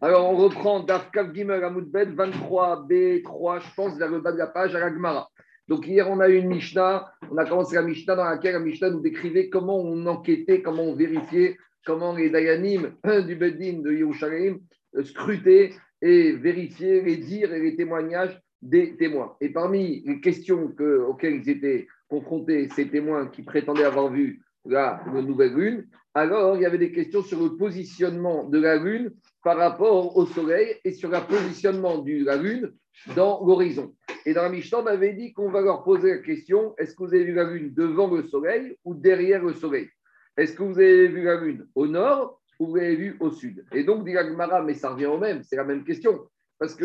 Alors, on reprend Dafkav Gimel Amoudbet 23b3, je pense, vers le bas de la page à la Gemara. Donc, hier, on a eu une Mishnah. On a commencé la Mishnah dans laquelle la Mishnah nous décrivait comment on enquêtait, comment on vérifiait, comment les Dayanim du Beddin de Yerushalayim scrutaient et vérifiaient les dires et les témoignages des témoins. Et parmi les questions auxquelles ils étaient confrontés, ces témoins qui prétendaient avoir vu la, nouvelle lune, alors il y avait des questions sur le positionnement de la lune par rapport au soleil et sur le positionnement de la lune dans l'horizon. Et dans la Mishnah, on avait dit qu'on va leur poser la question est-ce que vous avez vu la lune devant le soleil ou derrière le soleil? Est-ce que vous avez vu la lune au nord ou vous l'avez vue au sud? Et donc, dit la mais ça revient au même, c'est la même question. Parce que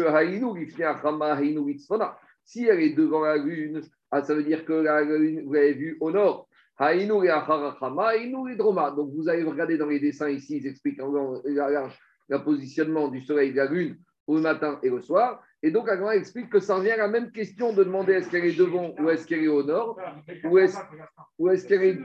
si elle est devant la lune, ah, ça veut dire que la lune, vous l'avez vue au nord. Donc vous allez regarder dans les dessins ici, ils expliquent le positionnement du soleil et de la lune au matin et au soir. Et donc, Agma explique que ça revient à la même question de demander est-ce qu'elle est devant ou est-ce qu'elle est au nord ou est-ce qu'elle est,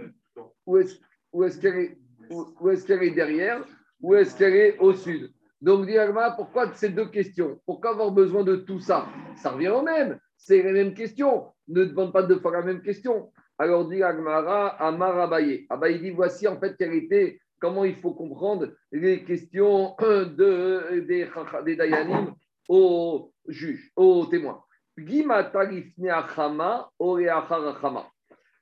est, est, est, est derrière ou est-ce qu'elle est au sud. Donc, dit pourquoi ces deux questions? Pourquoi avoir besoin de tout ça? Ça revient au même. C'est la même question. Ne demande pas deux fois la même question. Alors, dit Agmara, Amar Abaye. Abaye dit voici en fait quelle était, comment il faut comprendre les questions de, des, des Dayanim aux juges, aux témoins.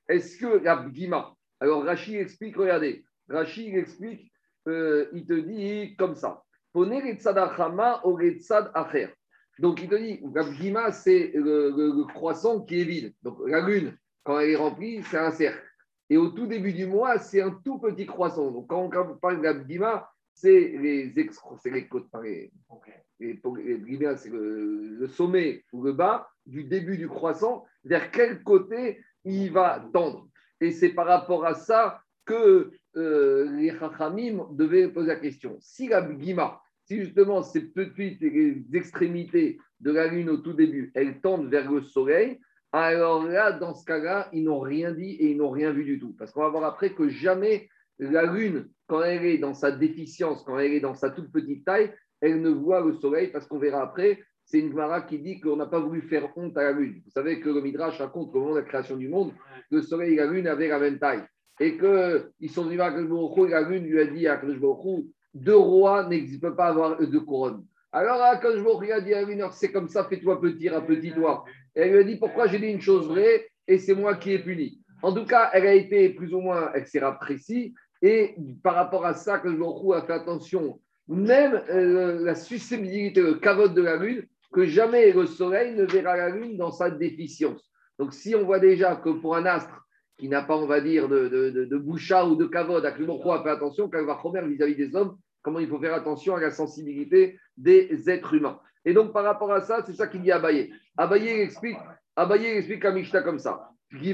Est-ce que la Gima, alors Rachid explique, regardez, Rachid explique, euh, il te dit comme ça. Donc, il te dit, Gima, c'est le, croissant qui est vide. Donc, la lune, quand elle est remplie, c'est un cercle. Et au tout début du mois, c'est un tout petit croissant. Donc, quand on parle de Gima, c'est les, c'est les côtes, les, c'est le, le, sommet ou le bas du début du croissant, vers quel côté il va tendre. Et c'est par rapport à ça que euh, les Chachamim devaient poser la question. Si la Gima, si justement ces petites extrémités de la Lune au tout début, elles tendent vers le Soleil, alors là, dans ce cas-là, ils n'ont rien dit et ils n'ont rien vu du tout. Parce qu'on va voir après que jamais la Lune, quand elle est dans sa déficience, quand elle est dans sa toute petite taille, elle ne voit le Soleil, parce qu'on verra après, c'est une Gemara qui dit qu'on n'a pas voulu faire honte à la Lune. Vous savez que le Midrash raconte qu'au moment de la création du monde, le Soleil et la Lune avaient la même taille. Et qu'ils sont venus à Akash et la Lune lui a dit à Akash deux rois n'existent pas avoir deux couronnes. Alors Akash il a dit à la Lune, c'est comme ça, fais-toi petit, un petit doigt. Et elle lui a dit, pourquoi j'ai dit une chose vraie et c'est moi qui ai puni? En tout cas, elle a été plus ou moins, elle s'est précis. Et par rapport à ça, que a fait attention, même euh, la susceptibilité, le cavote de la Lune, que jamais le Soleil ne verra la Lune dans sa déficience. Donc, si on voit déjà que pour un astre qui n'a pas, on va dire, de, de, boucha ou de cavode, que le a fait attention, quand il va vis-à-vis des hommes, comment il faut faire attention à la sensibilité des êtres humains. Et donc, par rapport à ça, c'est ça qu'il dit à Abaye. Abaye explique, Abaye explique à Mishta comme ça. Est-ce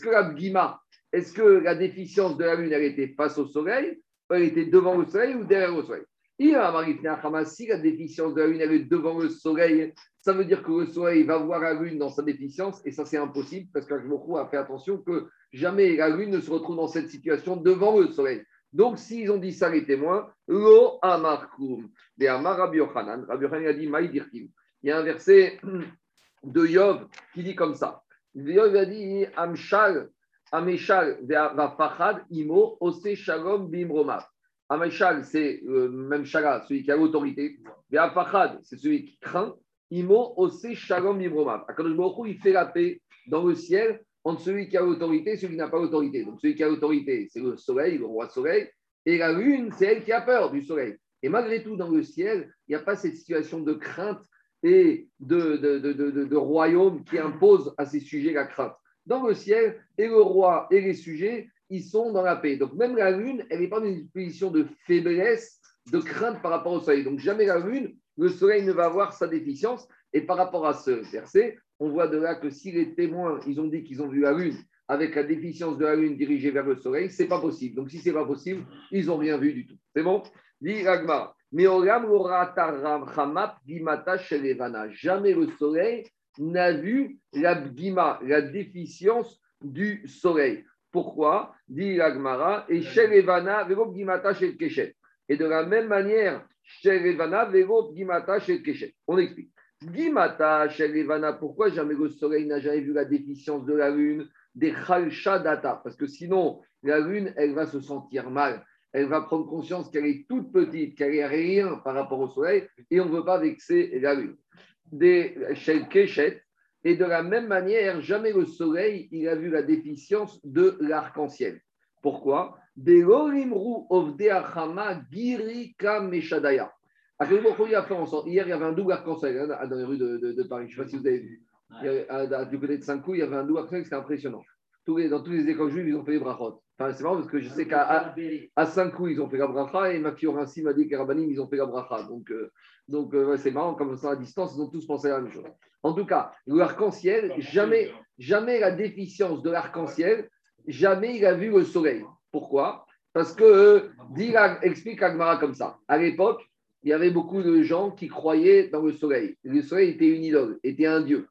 que la Gima, est-ce que la déficience de la lune, elle était face au soleil, elle était devant le soleil ou derrière le soleil? Si la déficience de la lune elle est devant le soleil, ça veut dire que le soleil va voir la lune dans sa déficience, et ça c'est impossible parce qu'Ajmoku a fait attention que jamais la lune ne se retrouve dans cette situation devant le soleil. Donc s'ils ont dit ça les témoins, lo amarkum, de amar Rabbi Rabbi a dit. Il y a un verset de Yov qui dit comme ça. Yov a dit Amshal, Ameshal, va fachad imo, ose shalom bimromav. Ameshal, c'est euh, même Shala, celui qui a l'autorité. C'est celui qui craint. Imo, Ose, Shalom, Imromav. Akadosh Baruch il fait la paix dans le ciel entre celui qui a l'autorité et celui qui n'a pas l'autorité. Donc celui qui a l'autorité, c'est le soleil, le roi soleil. Et la lune, c'est elle qui a peur du soleil. Et malgré tout, dans le ciel, il n'y a pas cette situation de crainte et de, de, de, de, royaume qui impose à ces sujets la crainte. Dans le ciel, et le roi et les sujets, ils sont dans la paix. Donc même la lune, elle n'est pas dans une position de faiblesse, de crainte par rapport au soleil. Donc jamais la lune, le soleil ne va avoir sa déficience. Et par rapport à ce verset, on voit de là que si les témoins, ils ont dit qu'ils ont vu la lune avec la déficience de la lune dirigée vers le soleil, c'est pas possible. Donc si c'est pas possible, ils n'ont rien vu du tout. C'est bon? Dit Ragma. Mais Jamais le soleil n'a vu la la déficience du soleil. Pourquoi? Dit l'Agmara, et Shel Evana, Vego Gimata Shel. Et de la même manière, Shel Evana, Vego Gimata Shel. On explique. Gimata Shel Evana, pourquoi jamais le soleil n'a jamais vu la déficience de la lune? Des Data Parce que sinon, la lune, elle va se sentir mal. Elle va prendre conscience qu'elle est toute petite, qu'elle est rien par rapport au soleil, et on ne veut pas vexer la lune. Des Shel Keshet, et de la même manière, jamais le soleil, il a vu la déficience de l'arc-en-ciel. Pourquoi? Hier, il y avait un double arc-en-ciel hein, dans les rues de, Paris. Je ne sais pas si vous avez vu. du côté de Saint-Cloud, il y avait un double arc-en-ciel, c'était impressionnant. dans tous les écoles juives, ils ont fait les brachot. Enfin, c'est marrant parce que je sais qu'à à, Saint-Cloud, ils ont fait la bracha et ma fille m'a dit qu'à Rabanim, ils ont fait la bracha. Donc, euh, donc euh, c'est marrant, comme ça à distance, ils ont tous pensé à la même chose. En tout cas, l'arc-en-ciel, jamais, jamais la déficience de l'arc-en-ciel, jamais il a vu le soleil. Pourquoi? Parce que, dit, explique Agmara comme ça. À l'époque, il y avait beaucoup de gens qui croyaient dans le soleil. Le soleil était une idole, était un dieu.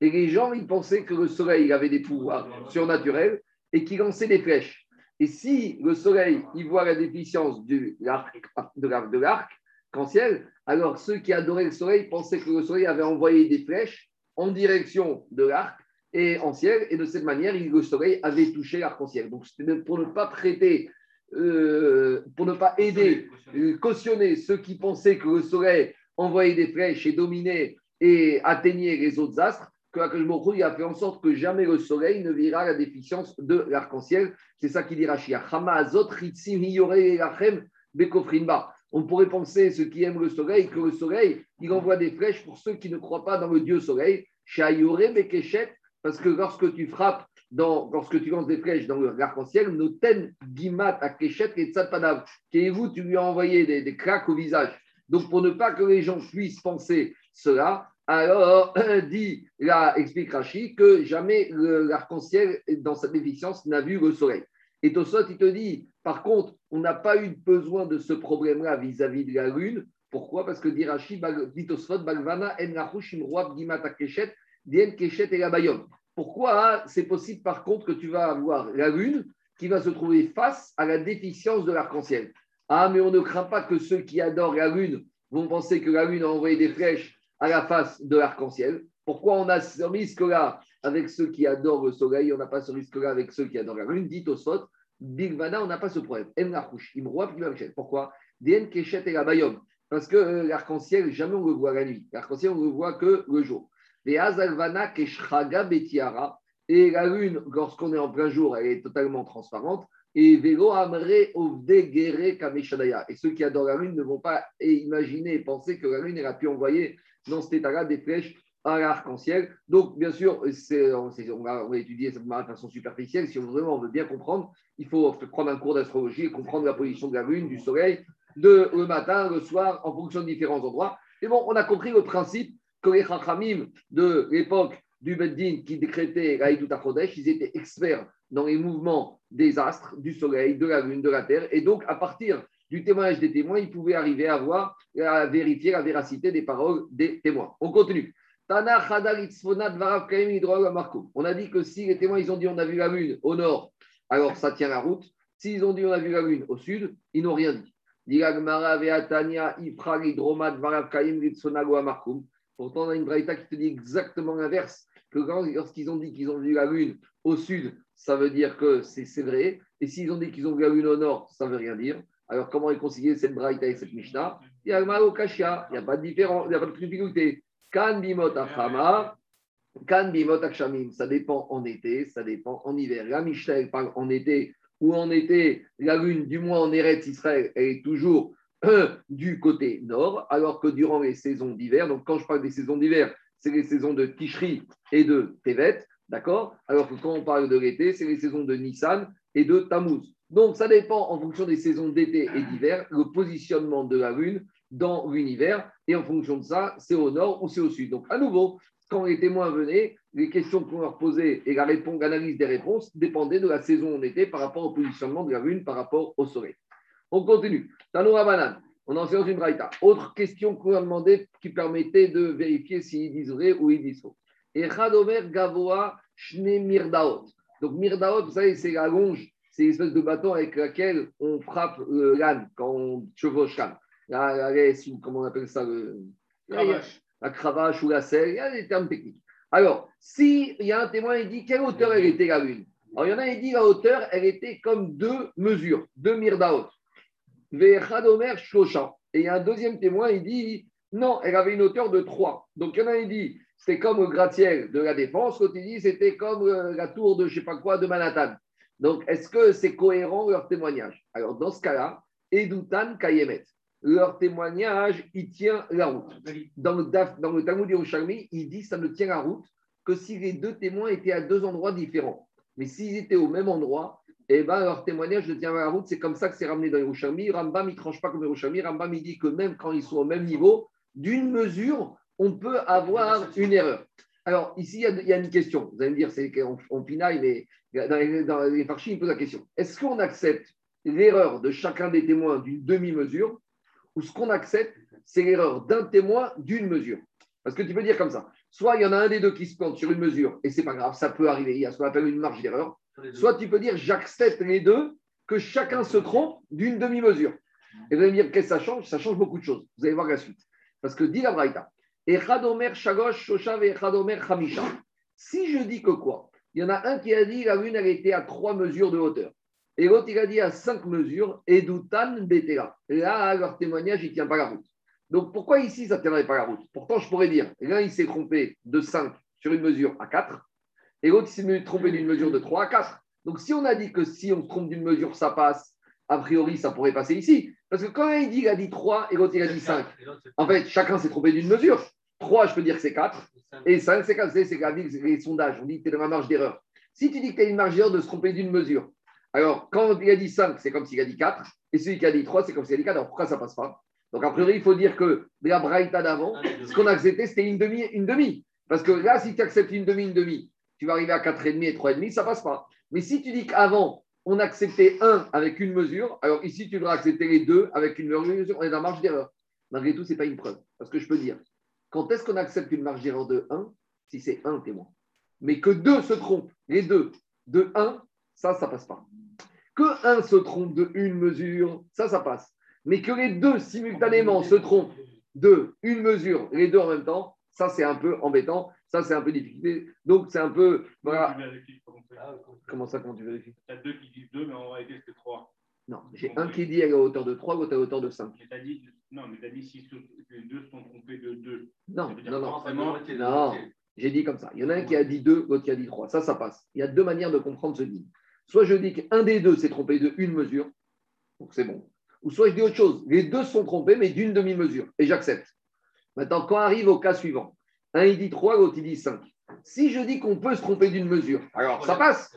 Et les gens, ils pensaient que le soleil avait des pouvoirs surnaturels et qu'il lançait des flèches. Et si le soleil, il voit la déficience de l'arc, en ciel, alors ceux qui adoraient le soleil pensaient que le soleil avait envoyé des flèches en direction de l'arc et en ciel, et de cette manière, le soleil avait touché l'arc-en-ciel. Donc, pour ne pas traiter, euh, pour ne pas aider, euh, cautionner ceux qui pensaient que le soleil envoyait des flèches et dominait et atteignait les autres astres, que il a fait en sorte que jamais le soleil ne verra la déficience de l'arc-en-ciel. C'est ça qu'il dit Rachia. On pourrait penser, ceux qui aiment le soleil, que le soleil, il envoie des flèches pour ceux qui ne croient pas dans le Dieu soleil. Parce que lorsque tu frappes, dans, lorsque tu lances des flèches dans l'arc-en-ciel, noten gimat akeshet et tzatpadav. vous tu lui as envoyé des, des craques au visage. Donc, pour ne pas que les gens puissent penser cela, alors, dit, là, explique Rachid, que jamais l'arc-en-ciel, dans sa déficience, n'a vu le soleil. Et Tosot, il te dit, par contre, on n'a pas eu besoin de ce problème-là vis-à-vis de la lune. Pourquoi? Parce que dit Rachid, dit Tosot, Balvana, En Gimata Keshet, Dien Keshet et la Bayom. Pourquoi c'est possible, par contre, que tu vas avoir la lune qui va se trouver face à la déficience de l'arc-en-ciel Ah, mais on ne craint pas que ceux qui adorent la lune vont penser que la lune a envoyé des flèches à la face de l'arc-en-ciel. Pourquoi on a ce risque-là avec ceux qui adorent le soleil, on n'a pas ce risque-là avec ceux qui adorent la lune? Dit au sot, Vana, on n'a pas ce problème. Pourquoi? Keshet et la Bayom. Parce que euh, l'arc-en-ciel, jamais on le voit la nuit. L'arc-en-ciel, on ne le voit que le jour. Et la lune, lorsqu'on est en plein jour, elle est totalement transparente. Et vélo amre ovde kameshadaya. Et ceux qui adorent la lune ne vont pas imaginer et penser que la lune elle a pu envoyer dans cet état-là des flèches à l'arc-en-ciel. Donc, bien sûr, on va, on, étudier ça de façon superficielle. Si on, vraiment on veut bien comprendre, il faut prendre un cours d'astrologie et comprendre la position de la lune, du soleil, de, le matin, le soir, en fonction de différents endroits. Et bon, on a compris le principe que les Chachamim de l'époque du Beddin qui décrétait l'Aïdou Chodesh, ils étaient experts dans les mouvements des astres, du soleil, de la lune, de la terre. Et donc, à partir du témoignage des témoins, ils pouvaient arriver à voir, à vérifier la véracité des paroles des témoins. On continue. On a dit que si les témoins ils ont dit on a vu la lune au nord, alors ça tient la route. S'ils ont dit on a vu la lune au sud, ils n'ont rien dit. Pourtant, on a une braïta qui te dit exactement l'inverse, que lorsqu'ils ont dit qu'ils ont vu la lune au sud, ça veut dire que c'est vrai. Et s'ils ont dit qu'ils ont vu la lune au nord, ça veut rien dire. Alors, comment réconcilier cette braïta avec cette Mishnah? Il y a le mal kashia, il n'y a pas de différence, il n'y a pas de difficulté. Kan bimot achama, kan bimot akshamim. Ça dépend en été, ça dépend en hiver. La Mishnah, parle en été, ou en été, la lune, du moins en Eretz Israël, est toujours du côté nord, alors que durant les saisons d'hiver, donc quand je parle des saisons d'hiver, c'est les saisons de Tishri et de Tevet, d'accord? Alors que quand on parle de l'été, c'est les saisons de Nissan et de Tammuz. Donc, ça dépend en fonction des saisons d'été et d'hiver, le positionnement de la Lune dans l'univers. Et en fonction de ça, c'est au nord ou c'est au sud. Donc, à nouveau, quand les témoins venaient, les questions qu'on leur posait et la réponse, l'analyse des réponses dépendaient de la saison on était par rapport au positionnement de la Lune, par rapport au Soleil. On continue. Tanoura. On en sait dans une braïta. Autre question qu'on a demandé qui permettait de vérifier s'ils disent vrai ou ils disent faux. Et Gavoa Shne Donc, Mirdaot, vous savez, c'est la longe, c'est l'espèce de bâton avec laquelle on frappe l'âne quand on chevauche l'âne. La, la laisse, ou comment on appelle ça le... Cravache. La cravache ou la selle, il y a des termes techniques. Alors, s'il y a un témoin, il dit quelle hauteur elle était la lune? Alors, il y en a, il dit la hauteur, elle était comme deux mesures, deux mirdaot. Et il y a un deuxième témoin, il dit non, elle avait une hauteur de 3. Donc, il y en a, il dit c'était comme le gratte-ciel de la défense, l'autre, il dit c'était comme euh, la tour de je sais pas quoi de Manhattan. Donc, est-ce que c'est cohérent leur témoignage? Alors, dans ce cas-là, Edoutan Kayemet, leur témoignage, il tient la route. Dans le, dans le Talmud Yerushalmi, il dit ça ne tient la route que si les deux témoins étaient à deux endroits différents. Mais s'ils étaient au même endroit, eh ben, leur témoignage ne tient pas la route. C'est comme ça que c'est ramené dans Yerushalmi. Rambam, il ne tranche pas comme Yerushalmi. Rambam, il dit que même quand ils sont au même niveau, d'une mesure, on peut avoir une erreur. Alors, ici, il y a, une question. Vous allez me dire, c'est qu'on on pinaille, mais dans les, dans les farchis, il pose la question. Est-ce qu'on accepte l'erreur de chacun des témoins d'une demi-mesure ou ce qu'on accepte, c'est l'erreur d'un témoin d'une mesure? Parce que tu peux dire comme ça. Soit il y en a un des deux qui se plante sur une mesure, et c'est pas grave, ça peut arriver, il y a ce qu'on appelle une marge d'erreur. Soit tu peux dire j'accepte les deux, que chacun se trompe d'une demi-mesure. Et vous allez me dire qu'est-ce que ça change? Ça change beaucoup de choses. Vous allez voir la suite. Parce que dit la Braïta, Echadomer Shagosh Shoshav et Echadomer Hamisha. Si je dis que quoi? Il y en a un qui a dit la lune, elle était à trois mesures de hauteur. Et l'autre, il a dit à cinq mesures, Edoutan Betela. Là, leur témoignage, il ne tient pas la route. Donc pourquoi ici, ça ne tiendrait pas la route? Pourtant, je pourrais dire, l'un, il s'est trompé de 5 sur une mesure à 4, et l'autre, s'est trompé d'une mesure de 3 à 4. Donc si on a dit que si on se trompe d'une mesure, ça passe, a priori, ça pourrait passer ici. Parce que quand il dit, il a dit 3 et l'autre, il a dit 5. En fait, chacun s'est trompé d'une mesure. 3, je peux dire que c'est 4. Et 5, c'est 4. C'est c'est la vie, c'est les sondages. On dit que tu es dans la marge d'erreur. Si tu dis que tu as une marge d'erreur de se tromper d'une mesure, alors quand il a dit 5, c'est comme s'il a dit 4. Et celui qui a dit 3, c'est comme s'il a dit 4. Alors pourquoi ça passe pas? Donc a priori, il faut dire que la Braïta d'avant, ce qu'on a accepté, c'était une demi, une demi. Parce que là, si tu acceptes une demi, une demi, tu vas arriver à 4,5 et 3,5, ça passe pas. Mais si tu dis qu'avant, on acceptait 1 avec une mesure, alors ici, tu devras accepter les deux avec une mesure, on est dans la marge d'erreur. Malgré tout, ce n'est pas une preuve. Parce que je peux dire, quand est-ce qu'on accepte une marge d'erreur de 1 Si c'est 1 témoin? Mais que 2 se trompent, les deux, de 1, ça, ça passe pas. Que 1 se trompe de une mesure, ça, ça passe. Mais que les deux simultanément se trompent de une mesure, les deux en même temps, ça, c'est un peu embêtant. Ça, c'est un peu difficile. Donc, c'est un peu. Voilà. Tu vérifies comment on ça, comment tu vérifies? T'as deux qui disent deux, mais en réalité, c'est trois. Non, j'ai un qui dit à la hauteur de 3, l'autre à la hauteur de 5. Mais t'as dit, non, mais t'as dit si les deux sont trompés de deux. Non, non, non. Non, j'ai dit comme ça. Il y en a un qui a dit 2, l'autre qui a dit 3. Ça, ça passe. Il y a deux manières de comprendre ce livre. Soit je dis qu'un des deux s'est trompé de une mesure, donc c'est bon. Ou soit je dis autre chose. Les deux sont trompés, mais d'une demi-mesure. Et j'accepte. Maintenant, quand arrive au cas suivant, un il dit 3, l'autre il dit 5. Si je dis qu'on peut se tromper d'une mesure, alors ça passe.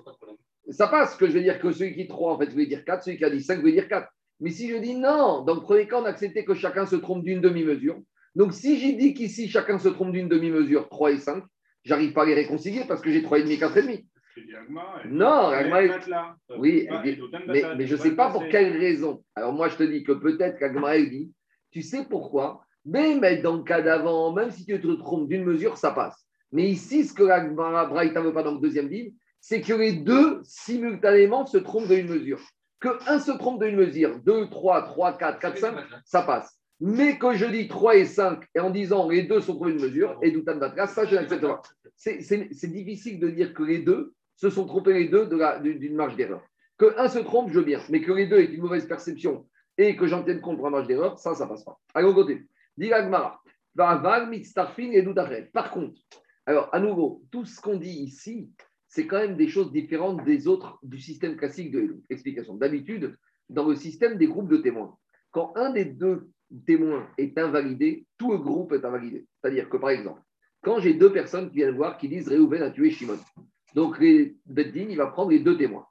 Ça passe que je vais dire que celui qui dit 3, en fait, vais dire 4, celui qui a dit 5, je vais dire 4. Mais si je dis non, dans le premier cas, on acceptait que chacun se trompe d'une demi-mesure. Donc si j'ai dit qu'ici, chacun se trompe d'une demi-mesure, 3 et 5, j'arrive pas à les réconcilier parce que j'ai 3,5 et 4,5. C'est dit Agma, elle- Non, Agma, est Oui, veut mais, Bata, mais je ne sais pas pour quelle raison. Alors moi, je te dis que peut-être qu'Agmaël dit, tu sais pourquoi Mais dans le cas d'avant, même si tu te trompes d'une mesure, ça passe. Mais ici, ce que la Braïta ne veut pas dans le deuxième livre, c'est que les deux, simultanément, se trompent d'une mesure. Que un se trompe d'une mesure, 2, 3, 3, 4, 4, 5, ça passe. Mais que je dis 3 et 5, et en disant les deux sont trouvés une mesure, et Doutan Batras, ça, je n'accepte pas. C'est- difficile de dire que les deux se sont trompés les deux d'une marge d'erreur. Que un se trompe, je veux bien, mais que les deux aient une mauvaise perception et que j'en tienne compte pour la marge d'erreur, ça, ça passe pas. Allez, on continue. Par contre, alors, à nouveau, tout ce qu'on dit ici, c'est quand même des choses différentes des autres du système classique de Elou. Explication. D'habitude, dans le système des groupes de témoins, quand un des deux témoins est invalidé, tout le groupe est invalidé. C'est-à-dire que, par exemple, quand j'ai deux personnes qui viennent voir qui disent Réhouven a tué Shimon, donc Beddin, il va prendre les deux témoins.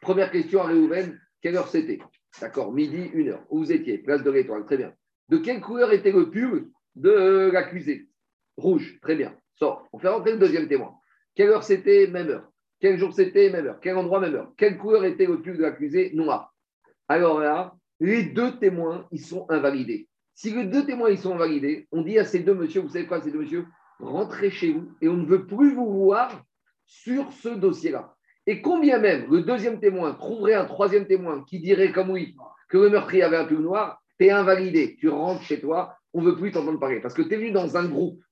Première question à Réhouven, quelle heure c'était? D'accord, midi, une heure. Où vous étiez? Place de l'Étoile, très bien. De quelle couleur était le pull de l'accusé? Rouge, très bien. Sort. On fait rentrer le deuxième témoin. Quelle heure c'était? Même heure. Quel jour c'était? Même heure. Quel endroit? Même heure. Quelle couleur était le pull de l'accusé? Noir. Alors là, les deux témoins, ils sont invalidés. Si les deux témoins, ils sont invalidés, on dit à ces deux messieurs, vous savez quoi, ces deux messieurs Rentrez chez vous et on ne veut plus vous voir sur ce dossier-là. Et combien même le deuxième témoin trouverait un troisième témoin qui dirait comme oui que le meurtrier avait un pull noir, tu es invalidé, tu rentres chez toi, on ne veut plus t'entendre parler. Parce que tu es venu dans un groupe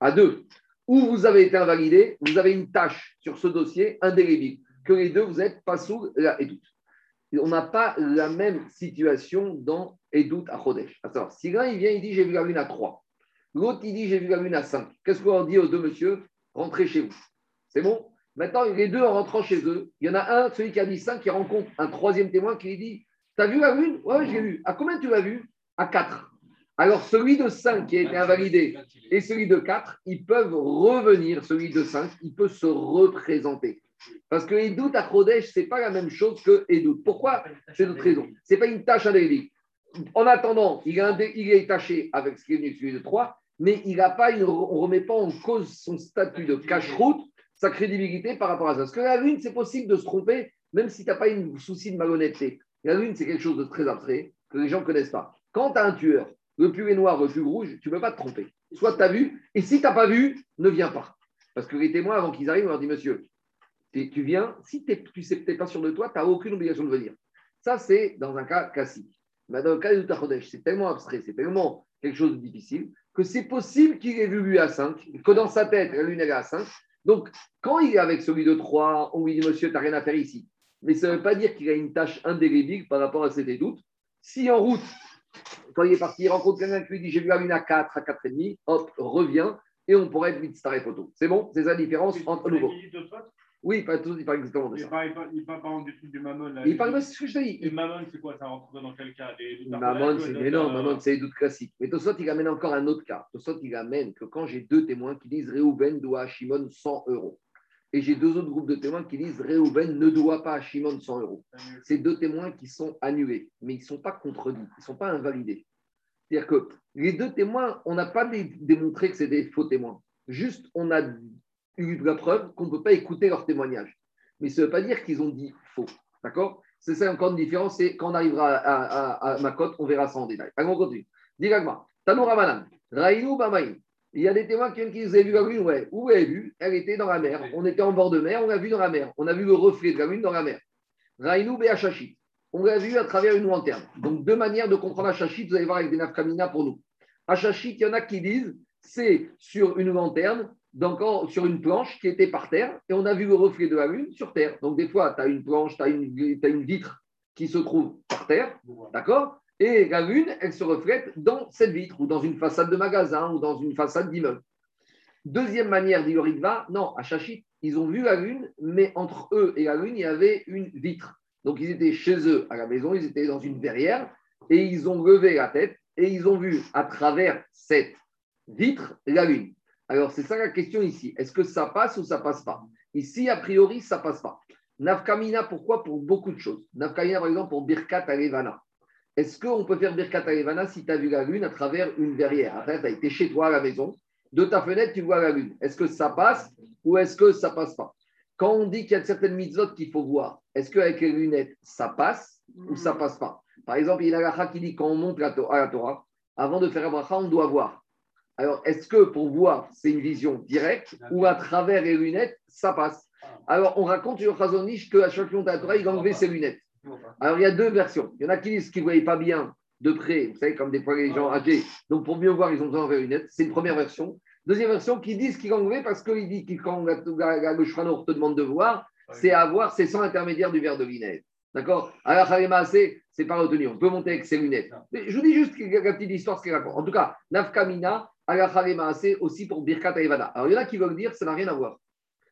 à deux où vous avez été invalidé, vous avez une tâche sur ce dossier indélébile, que les deux, vous êtes pas sous la édoute. On n'a pas la même situation dans édoute à Chodesh. Alors, si l'un il vient, il dit j'ai vu la lune à 3. L'autre, il dit j'ai vu la lune à 5. Qu'est-ce qu'on dit aux deux monsieur Rentrez chez vous. C'est bon? Maintenant, les deux, en rentrant chez eux, il y en a un, celui qui a dit 5, qui rencontre un troisième témoin qui lui dit T'as vu la lune Oui, j'ai vu. À combien tu l'as vu À 4. Alors, celui de 5 qui a été invalidé et celui de 4, ils peuvent revenir, celui de 5, il peut se représenter. Parce que Edout à Chodesh, ce n'est pas la même chose que Edout. Pourquoi C'est notre raison. Ce n'est pas une tâche indélébile. En attendant, il, est taché avec ce qui est venu celui de 3, mais il n'a pas on ne remet pas en cause son statut de cache-route, sa crédibilité par rapport à ça. Parce que la lune, c'est possible de se tromper, même si tu n'as pas une souci de malhonnêteté. La lune, c'est quelque chose de très abstrait que les gens ne connaissent pas. Quand tu as un tueur, le plus est noir, le plus rouge, tu ne peux pas te tromper. Soit tu as vu, et si tu n'as pas vu, ne viens pas. Parce que les témoins, avant qu'ils arrivent, on leur dit Monsieur, tu viens, si tu ne sais peut-être pas sûr de toi, tu n'as aucune obligation de venir. Ça, c'est dans un cas classique. Mais dans le cas de Tachodesh, c'est tellement abstrait, c'est tellement quelque chose de difficile, que c'est possible qu'il ait vu lui à 5, que dans sa tête, la lune est à 5. Donc, quand il est avec celui de 3, on lui dit Monsieur, tu n'as rien à faire ici. Mais ça ne veut pas dire qu'il a une tâche indélébile par rapport à ces doutes. Si en route, quand il est parti, il rencontre quelqu'un qui lui dit J'ai vu la lune à 4, à 4,5, hop, reviens, et on pourrait être vite staré photo. C'est bon? C'est la différence entre nouveau. Oui, pas tous, il parle exactement de ça. Il parle, il parle par exemple du truc du mammon. il parle de ce que je te dis. Le mammon, c'est quoi? Ça rentre dans quel cas? Mammon, c'est mais non, mammon, c'est les doutes classiques. Mais Tosot, il amène encore un autre cas. Tosot, il amène que quand j'ai deux témoins qui disent Réhouven doit à Shimon 100 euros, et j'ai deux autres groupes de témoins qui disent Réhouven ne doit pas à Shimon 100 euros. C'est deux témoins qui sont annulés, mais ils ne sont pas contredits, ils ne sont pas invalidés. C'est-à-dire que les deux témoins, on n'a pas démontré que c'est des faux témoins. Juste, on a eu la preuve qu'on ne peut pas écouter leur témoignage. Mais ça ne veut pas dire qu'ils ont dit faux. D'accord? C'est ça encore une différence. C'est quand on arrivera à, ma cote, on verra ça en détail. On continue. Dis-moi, Tanour Ramanan, Raïnou Bamaïn. Il y a des témoins qui Vous avez vu la lune Ouais. Où vous avez vu? Elle était dans la mer. On était en bord de mer, on l'a vu dans la mer. On a vu le reflet de la lune dans la mer. Raïnou Béachachit. On l'a vu à travers une lanterne. Donc, deux manières de comprendre Achachit, vous allez voir avec des nafkamina pour nous. Achachit, il y en a qui disent c'est sur une lanterne donc sur une planche qui était par terre et on a vu le reflet de la lune sur terre. Donc des fois, tu as une planche, tu as, une vitre qui se trouve par terre, d'accord? Et la lune, elle se reflète dans cette vitre ou dans une façade de magasin ou dans une façade d'immeuble. Deuxième manière, dit Ritva, non, à Chachit, ils ont vu la lune, mais entre eux et la lune, il y avait une vitre. Donc ils étaient chez eux à la maison, ils étaient dans une verrière et ils ont levé la tête et ils ont vu à travers cette vitre la lune. Alors, c'est ça la question ici. Est-ce que ça passe ou ça passe pas? Ici, a priori, ça passe pas. Nafkamina, pourquoi? Pour beaucoup de choses. Nafkamina, par exemple, pour Birkat Alevana. Est-ce qu'on peut faire Birkat Alevana si tu as vu la lune à travers une verrière? Après, tu as été chez toi à la maison. De ta fenêtre, tu vois la lune. Est-ce que ça passe ou est-ce que ça passe pas? Quand on dit qu'il y a certaines mitzvot qu'il faut voir, est-ce qu'avec les lunettes, ça passe ou ça passe pas? Par exemple, il y a la qui dit quand on monte à la Torah, avant de faire un bracha, on doit voir. Alors, est-ce que pour voir, c'est une vision directe ou à travers les lunettes, ça passe? Alors, on raconte sur Khazonish qu'à chaque fois la Torah, il a enlevé ses lunettes. Alors, il y a deux versions. Il y en a qui disent qu'ils ne voyaient pas bien de près, vous savez, comme des fois les gens âgés. Donc, pour mieux voir, ils ont besoin les lunettes. C'est une première version. Deuxième version, qui disent qu'il a enlevé parce qu'il dit que quand le Shrano te demande de voir, c'est à voir, c'est sans intermédiaire du verre de vinaigre. D'accord? Alors, c'est pas retenu. On peut monter avec ses lunettes. Mais je vous dis juste la petite histoire, ce qu'il raconte. En tout cas, Nafkamina, c'est aussi pour Birkat Ayvana. Alors, il y en a qui veulent dire que ça n'a rien à voir.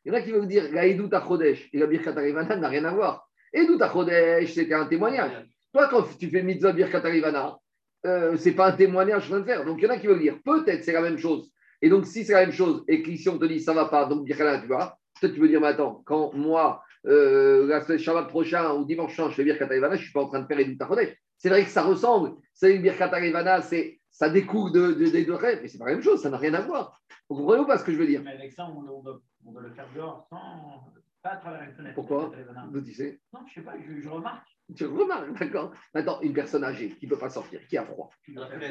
Il y en a qui veulent dire la Chodesh et la Birkat Ayvana n'a rien à voir. Edut Chodesh, c'était un témoignage. Toi, quand tu fais Mitzvah Birkat Ayvana, euh, ce n'est pas un témoignage que je viens de faire. Donc, il y en a qui veulent dire peut-être c'est la même chose. Et donc, si c'est la même chose et qu'ici on te dit ça ne va pas, donc Birkat tu vois, peut-être tu veux dire, mais attends, quand moi, euh, la Shabbat prochain ou dimanche prochain, je fais Birkat Ayvana, je suis pas en train de faire Edut Chodesh. C'est vrai que ça ressemble. C'est une Birkat Ayvana, c'est ça découle de, des deux rêves, mais c'est pas la même chose, ça n'a rien à voir. Vous comprenez pas ce que je veux dire? Mais avec ça, on doit, on doit, le faire dehors sans. Pas à travers une fenêtre. Pourquoi Vous disiez Non, je sais pas, je, je remarque. Tu remarques, d'accord. Maintenant, une personne âgée qui ne peut pas sortir, qui a froid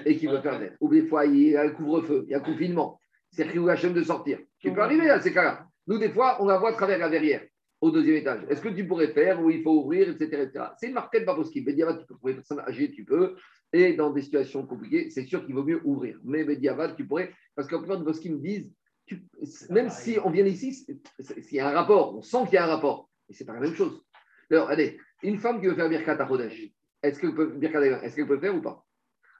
et qui veut faire ou des fois il y a un couvre-feu, il y a un confinement, c'est la chaîne de sortir, qui peut arriver à ces cas-là. Nous, des fois, on la voit à travers la verrière. au deuxième étage. Est-ce que tu pourrais faire où il faut ouvrir, etc. etc. C'est une marquette pas possible. Bediavad, tu peux. Pour les personnes âgées, tu peux. Et dans des situations compliquées, c'est sûr qu'il vaut mieux ouvrir. Mais Bediavad, tu pourrais. Parce que la plupart de me disent, tu- même si on vient ici, s'il y a un rapport, on sent qu'il y a un rapport. Et c'est pas la même chose. Alors, allez, une femme qui veut faire Birkat à Chodesh, est-ce qu'elle peut, est-ce qu'elle peut faire ou pas?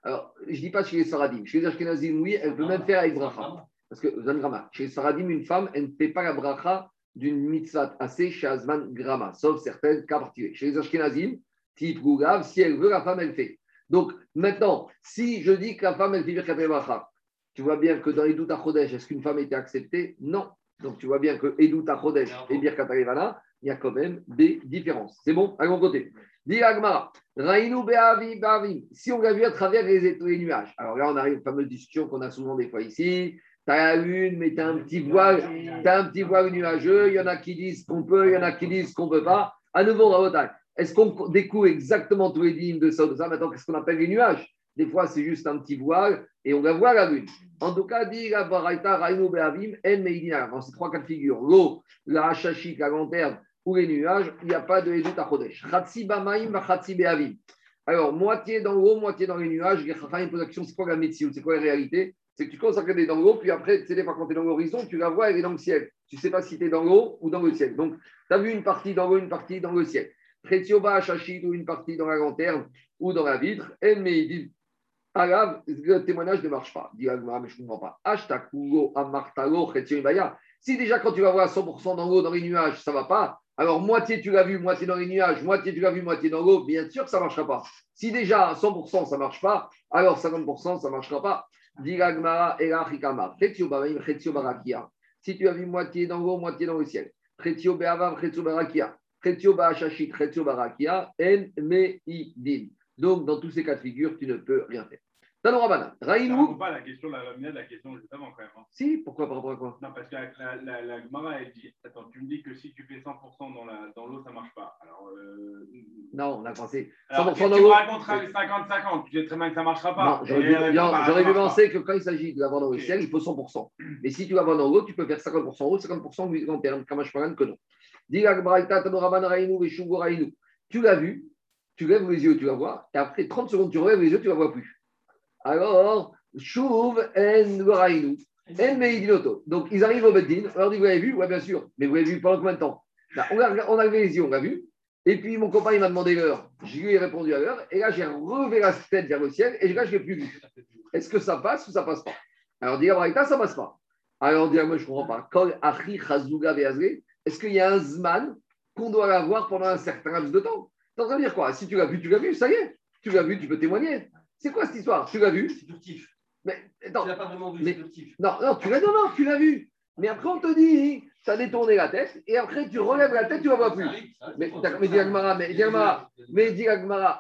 Alors, je ne dis pas chez les Saradim. Chez les Ashkenazim, oui, elle peut même faire avec Bracha. Parce que, Zangrama, chez les Saradim, une femme, elle ne fait pas la bracha d'une mitzvah assez chez Azman Grama, sauf certains cas particuliers. Chez les Ashkenazim, type Gougav, si elle veut, la femme, elle fait. Donc, maintenant, si je dis que la femme, elle fait Birkat Bracha, tu vois bien que dans Edut Chodesh, est-ce qu'une femme était acceptée? Non. Donc, tu vois bien que Edut Chodesh et Birkat il y a quand même des différences. C'est bon À mon côté. Dis Agmara, Raïnou Be'avi Be'avim. Si on l'a vu à travers les, étoiles- les nuages. Alors là, on arrive à une fameuse discussion qu'on a souvent des fois ici. Tu as la lune, mais tu as un petit voile, tu un petit voile nuageux. Il y en a qui disent qu'on peut, il y en a qui disent qu'on ne peut pas. À nouveau, Rabotai, est-ce qu'on découvre exactement tous les dîmes de ça ou de ça Maintenant, qu'est-ce qu'on appelle les nuages? Des fois, c'est juste un petit voile et on la voit la lune. En tout cas, dit Baraita, Raïnou Be'avim, En. Dans ces trois cas de figure, l'eau, la hachachit, la lanterne ou les nuages, il n'y a pas de Edut à Chodesh. Bamaim, Be'avim. Alors, moitié dans l'eau, moitié dans les nuages. C'est quoi la médecine? C'est quoi la réalité? C'est que tu commences à regarder dans l'eau, puis après, tu sais, fois, quand tu es dans l'horizon, tu la vois, elle est dans le ciel. Tu ne sais pas si tu es dans l'eau ou dans le ciel. Donc, tu as vu une partie dans l'eau, une partie dans le ciel. Tretioba Hachachit ou une partie dans la lanterne ou dans la vitre. En Meidim. Arabe, le témoignage ne marche pas. Dit Agmara, mais je ne comprends pas. Ashtakugo, Amartalo. Si déjà, quand tu vas voir 100% dans l'eau, dans les nuages, ça ne va pas, alors moitié tu l'as vu, moitié dans les nuages, moitié tu l'as vu, moitié dans l'eau, bien sûr que ça ne marchera pas. Si déjà 100% ça ne marche pas, alors 50% ça ne marchera pas. Dit Agmara, Ela Chikama, Chetio Babaim, Chetio Barakia. Si tu as vu moitié dans l'eau, moitié dans le ciel. Chetio Beavam, Chetio Barakia. Chetio Bahashashit, Chetio Barakia, En Meidin. Donc, dans tous ces cas de figure, tu ne peux rien faire. Tano Rabbanan, Ça Raïnou. pas la question de la de la question juste avant quand même. hein. Si, pourquoi par rapport à quoi? Non, parce que la, la, la, Gemara, elle dit Attends, tu me dis que si tu fais 100% dans la- dans l'eau, ça marche pas. Alors, euh, Non, on a pensé. alors 100% tu dans l'eau. raconteras les 50-50. Tu sais très bien que ça marchera pas. Non, j'aurais dû, non, j'aurais penser que quand il s'agit de l'avoir dans le Ok. ciel, il faut 100%. Mais si tu l'avoir dans l'eau, tu peux faire 50% en haut, 50% en lanterne. Kamash Paran que non. Dis la Braïta, Tano Rabban Raïnou, Veshugo Raïnou. Tu l'as vu, tu lèves les yeux, tu la vois, et après 30 secondes, tu relèves les yeux, tu la vois plus. Alors, Chouv en. En. Donc, ils arrivent au Beddin. On leur dit Vous l'avez vu? Oui, bien sûr. Mais vous l'avez vu pendant combien de temps? On, a, on levé les yeux, on l'a vu. Et puis, mon copain, il m'a demandé l'heure. Je lui ai répondu à l'heure. Et là, j'ai relevé la tête vers le ciel. Et là, je ne l'ai plus vu. Est-ce que ça passe ou ça passe pas? Alors, Abraïta, ça passe pas. Alors, dit moi, je ne comprends pas. Est-ce qu'il y a un Zman qu'on doit avoir pendant un certain laps de temps? En train de dire quoi? Si tu l'as vu, tu l'as vu, ça y est. Tu l'as vu, tu peux témoigner. C'est quoi cette histoire? Tu l'as vu? C'est furtif. Mais Tu attends, l'as pas vraiment vu, mais- c'est non, non, tu l'as, non, non, tu l'as vu. Mais après, on te dit, tu as détourné la tête, et après, tu relèves la tête, tu ne la vois plus. Ça ça. Mais, dis Agmara, mais dis mais dis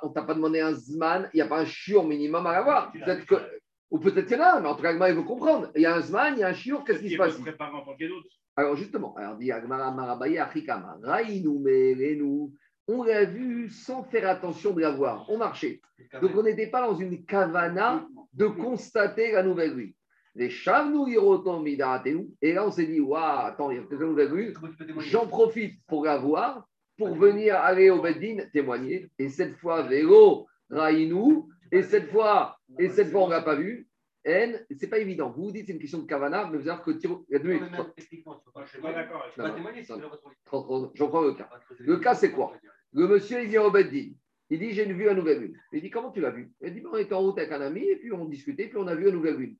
on t'a pas demandé un Zman, il n'y a pas un chiot minimum à l'avoir. Peut-être que, ou peut-être qu'il y en a, mais en tout cas, Agmara, il veut comprendre. Il y a un Zman, il y a un chiot, qu'est-ce qui se passe? Alors, justement, alors dit Agmara, Marabaye, Achikama, Raïnou, Merenu, on l'a vu sans faire attention de la voir, on marchait. Donc, on n'était pas dans une kavana de constater la nouvelle rue. Les chavnou. Et là, on s'est dit, waouh, attends, il y a peut-être une nouvelle rue. J'en profite pour la voir, pour venir aller au Beddin témoigner. Et cette fois, vélo, Raïnou. Et cette fois, et cette fois, on ne l'a pas vu. N, c'est pas évident. Vous vous dites c'est une question de Kavana, mais vous allez voir que Tiro- il y a deux J'en prends le cas. Le cas, c'est quoi? Le monsieur, il vient au Beddin. Il dit J'ai vu un nouvelle lune. Il dit Comment tu l'as vu Il dit On était en route avec un ami, et puis on discutait, puis on a vu une nouvelle lune.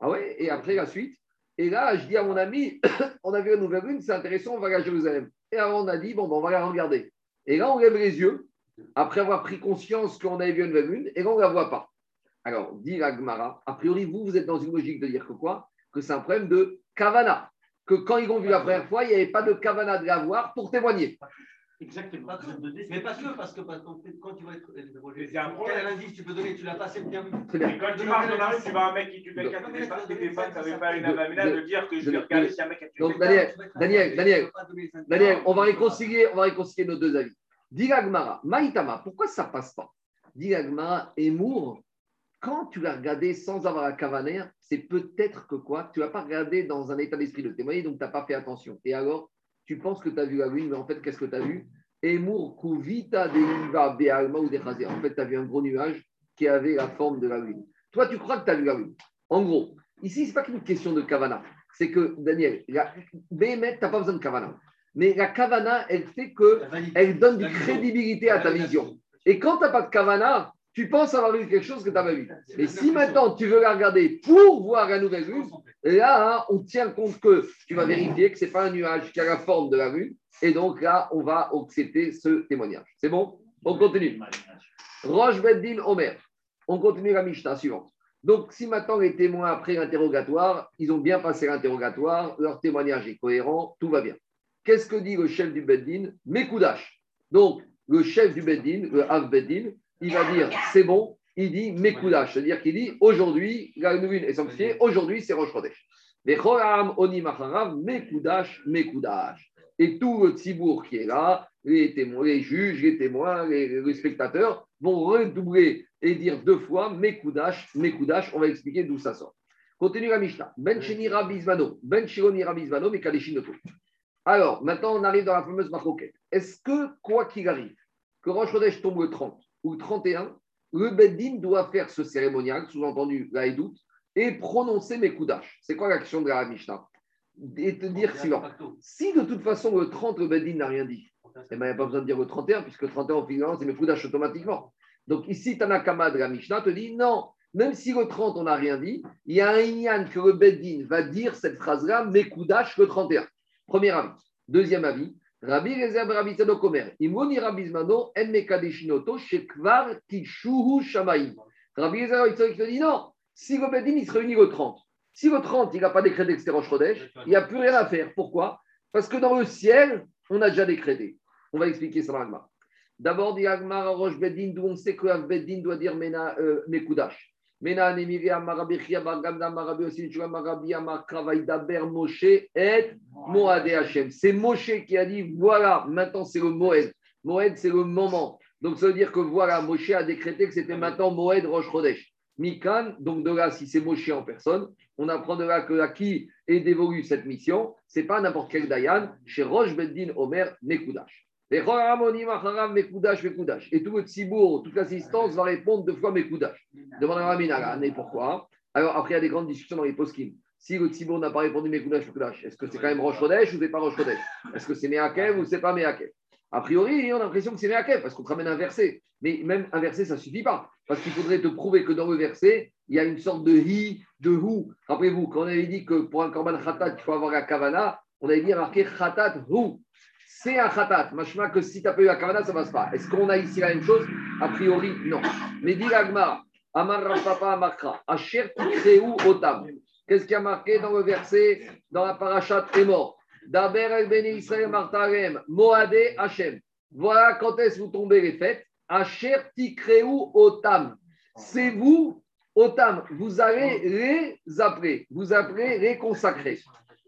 Ah ouais? Et après, la suite. Et là, je dis à mon ami On a vu une nouvelle lune, c'est intéressant, on va aller à Jérusalem. Et alors, on a dit Bon, ben, on va la regarder. Et là, on lève les yeux, après avoir pris conscience qu'on avait vu une nouvelle lune, et là, on ne la voit pas. Alors, dit la Gemara, a priori, vous, vous êtes dans une logique de dire que quoi? Que c'est un problème de Kavana. Que quand ils l'ont vu la première fois, il n'y avait pas de Kavana de la voir pour témoigner. Exactement. Pas que- Mais pas que, parce que parce fait, quand tu vas être interrogé, Mais c'est un problème. quel indice tu peux donner? Tu l'as pas assez bien. Et quand tu marches dans la rue, tu vois un mec qui tue quelqu'un, tu mais n'es pas, pas, pas une avamina de- dire que je vais regarder de- si un mec a tué donc. Daniel, Daniel, Daniel. Daniel, on va réconcilier, on va réconcilier nos deux avis. Dis Gmara, Maïtama, pourquoi ça passe pas? Dis Gmara, Emour, quand tu l'as regardé sans avoir la cavaner, c'est peut-être que quoi? Tu l'as pas regardé dans un état d'esprit de témoigner, donc tu n'as pas fait attention. Et alors, tu penses que tu as vu la lune, mais en fait, qu'est-ce que tu as vu? Emour kuvita deriva be'alma ou dechazé. En fait, tu as vu un gros nuage qui avait la forme de la lune. Toi, tu crois que tu as vu la lune. En gros, ici, ce n'est pas qu'une question de kavana. C'est que, Daniel, la... Béhémet, tu n'as pas besoin de kavana. Mais la kavana, elle fait que elle donne du crédibilité à ta vision. Et quand tu n'as pas de kavana, tu penses avoir vu quelque chose que tu n'as pas vu. Mais si maintenant tu veux la regarder pour voir la nouvelle lune, là, hein, on tient compte que tu vas vérifier que ce n'est pas un nuage qui a la forme de la lune. Et donc là, on va accepter ce témoignage. C'est bon? On continue. Roche Beddin Omer. On continue la Mishnah suivante. Donc, si maintenant les témoins, après l'interrogatoire, ils ont bien passé l'interrogatoire, leur témoignage est cohérent, tout va bien. Qu'est-ce que dit le chef du Beddin? Mekoudash. Donc, le chef du Beddin, le Av Beddin, il va dire c'est bon, il dit Mekoudash, c'est-à-dire qu'il dit aujourd'hui, la lune est sanctifiée, aujourd'hui c'est Rosh Chodesh. Oni Macharav, Mekoudash, Mekoudash. Et tout le Tzibour qui est là, les témoins, les juges, les témoins, les, les spectateurs vont redoubler et dire deux fois Mekoudash, Mekoudash. On va expliquer d'où ça sort. Continue la Mishnah. Ben Ben Shironi Rabizvano, Mekadeshinoto. Alors, maintenant, on arrive dans la fameuse maroquette. Est-ce que, quoi qu'il arrive, que Rosh Chodesh tombe le 30 ou le 31, le Beddin doit faire ce cérémonial, sous-entendu la Edout, et prononcer Mekoudash C'est quoi l'action de la Mishnah? Et te dire suivant. Si de toute façon, le 30, le Beddin n'a rien dit, eh ben, il n'y a pas besoin de dire le 31, puisque le 31, en figurant, c'est Mekoudash automatiquement. Donc ici, Tanakama de la Mishnah te dit non, même si le 30, on n'a rien dit, il y a un Inyan que le Beddin va dire cette phrase-là, Mekoudash le 31. Premier avis. Deuxième avis, Rabbi Rezer Rabbi Tzadok Omer, Imoni Rabbi Zmano, En Mekadeshinoto, Shekvar Kishuhu Shamaim. Rabbi Rezer Rabbi Tzadok te dit non, si le Beddin, il se réunit le 30, si le 30, il n'a pas décrété que c'était Rosh Chodesh, il n'y a plus rien à faire. Pourquoi? Parce que dans le ciel, on a déjà décrété. On va expliquer ça dans D'abord, dit Agmar Rosh Beddin, d'où on sait que Av Beddin doit dire Mena, euh, Mekoudash. Mena Nemiri Amarabechia Bargamda Marabi aussi, tu Marabi Amar Kravaïdaber Moshe et. C'est Moshe qui a dit voilà, maintenant c'est le Moed. Moed, c'est le moment. Donc ça veut dire que voilà, Moshe a décrété que c'était maintenant Moed Rosh Chodesh. Mikan, donc de là, si c'est Moshe en personne, on apprend de là que à qui est dévolue cette mission, c'est pas n'importe quel Dayan, chez Rosh Beddin Omer Mekoudash. Et tout le tzibour, toute l'assistance va répondre deux fois Mekoudash. Demande à Ramina, mais pourquoi? Alors après, il y a des grandes discussions dans les poskim. Si le tzibour n'a pas répondu Mekoudash, Mekoudash, est-ce que c'est quand même Rosh Chodesh ou c'est pas Rosh Chodesh? Est-ce que c'est Meakev ou c'est pas Meakev? A priori, on a l'impression que c'est Meakev parce qu'on te ramène un verset. Mais même un verset, ça ne suffit pas. Parce qu'il faudrait te prouver que dans le verset, il y a une sorte de hi, de hu. Rappelez-vous, quand on avait dit que pour un korban khatat, il faut avoir la kavana, on avait dit marqué khatat hu c'est un khatat. Machma que si tu n'as pas eu la kavana, ça ne passe pas. Est-ce qu'on a ici la même chose? A priori, non. Mais dit l'agma, Amar Papa Amakra, Asher Tikreu Otam. Qu'est-ce qui a marqué dans le verset, dans la parachat est mort Daber el Beni Israël Martarem, Moade Hashem. Voilà quand est-ce que vous tombez les fêtes. Asher Tikreu Otam. C'est vous, Otam, vous allez les appeler, vous allez les consacrer,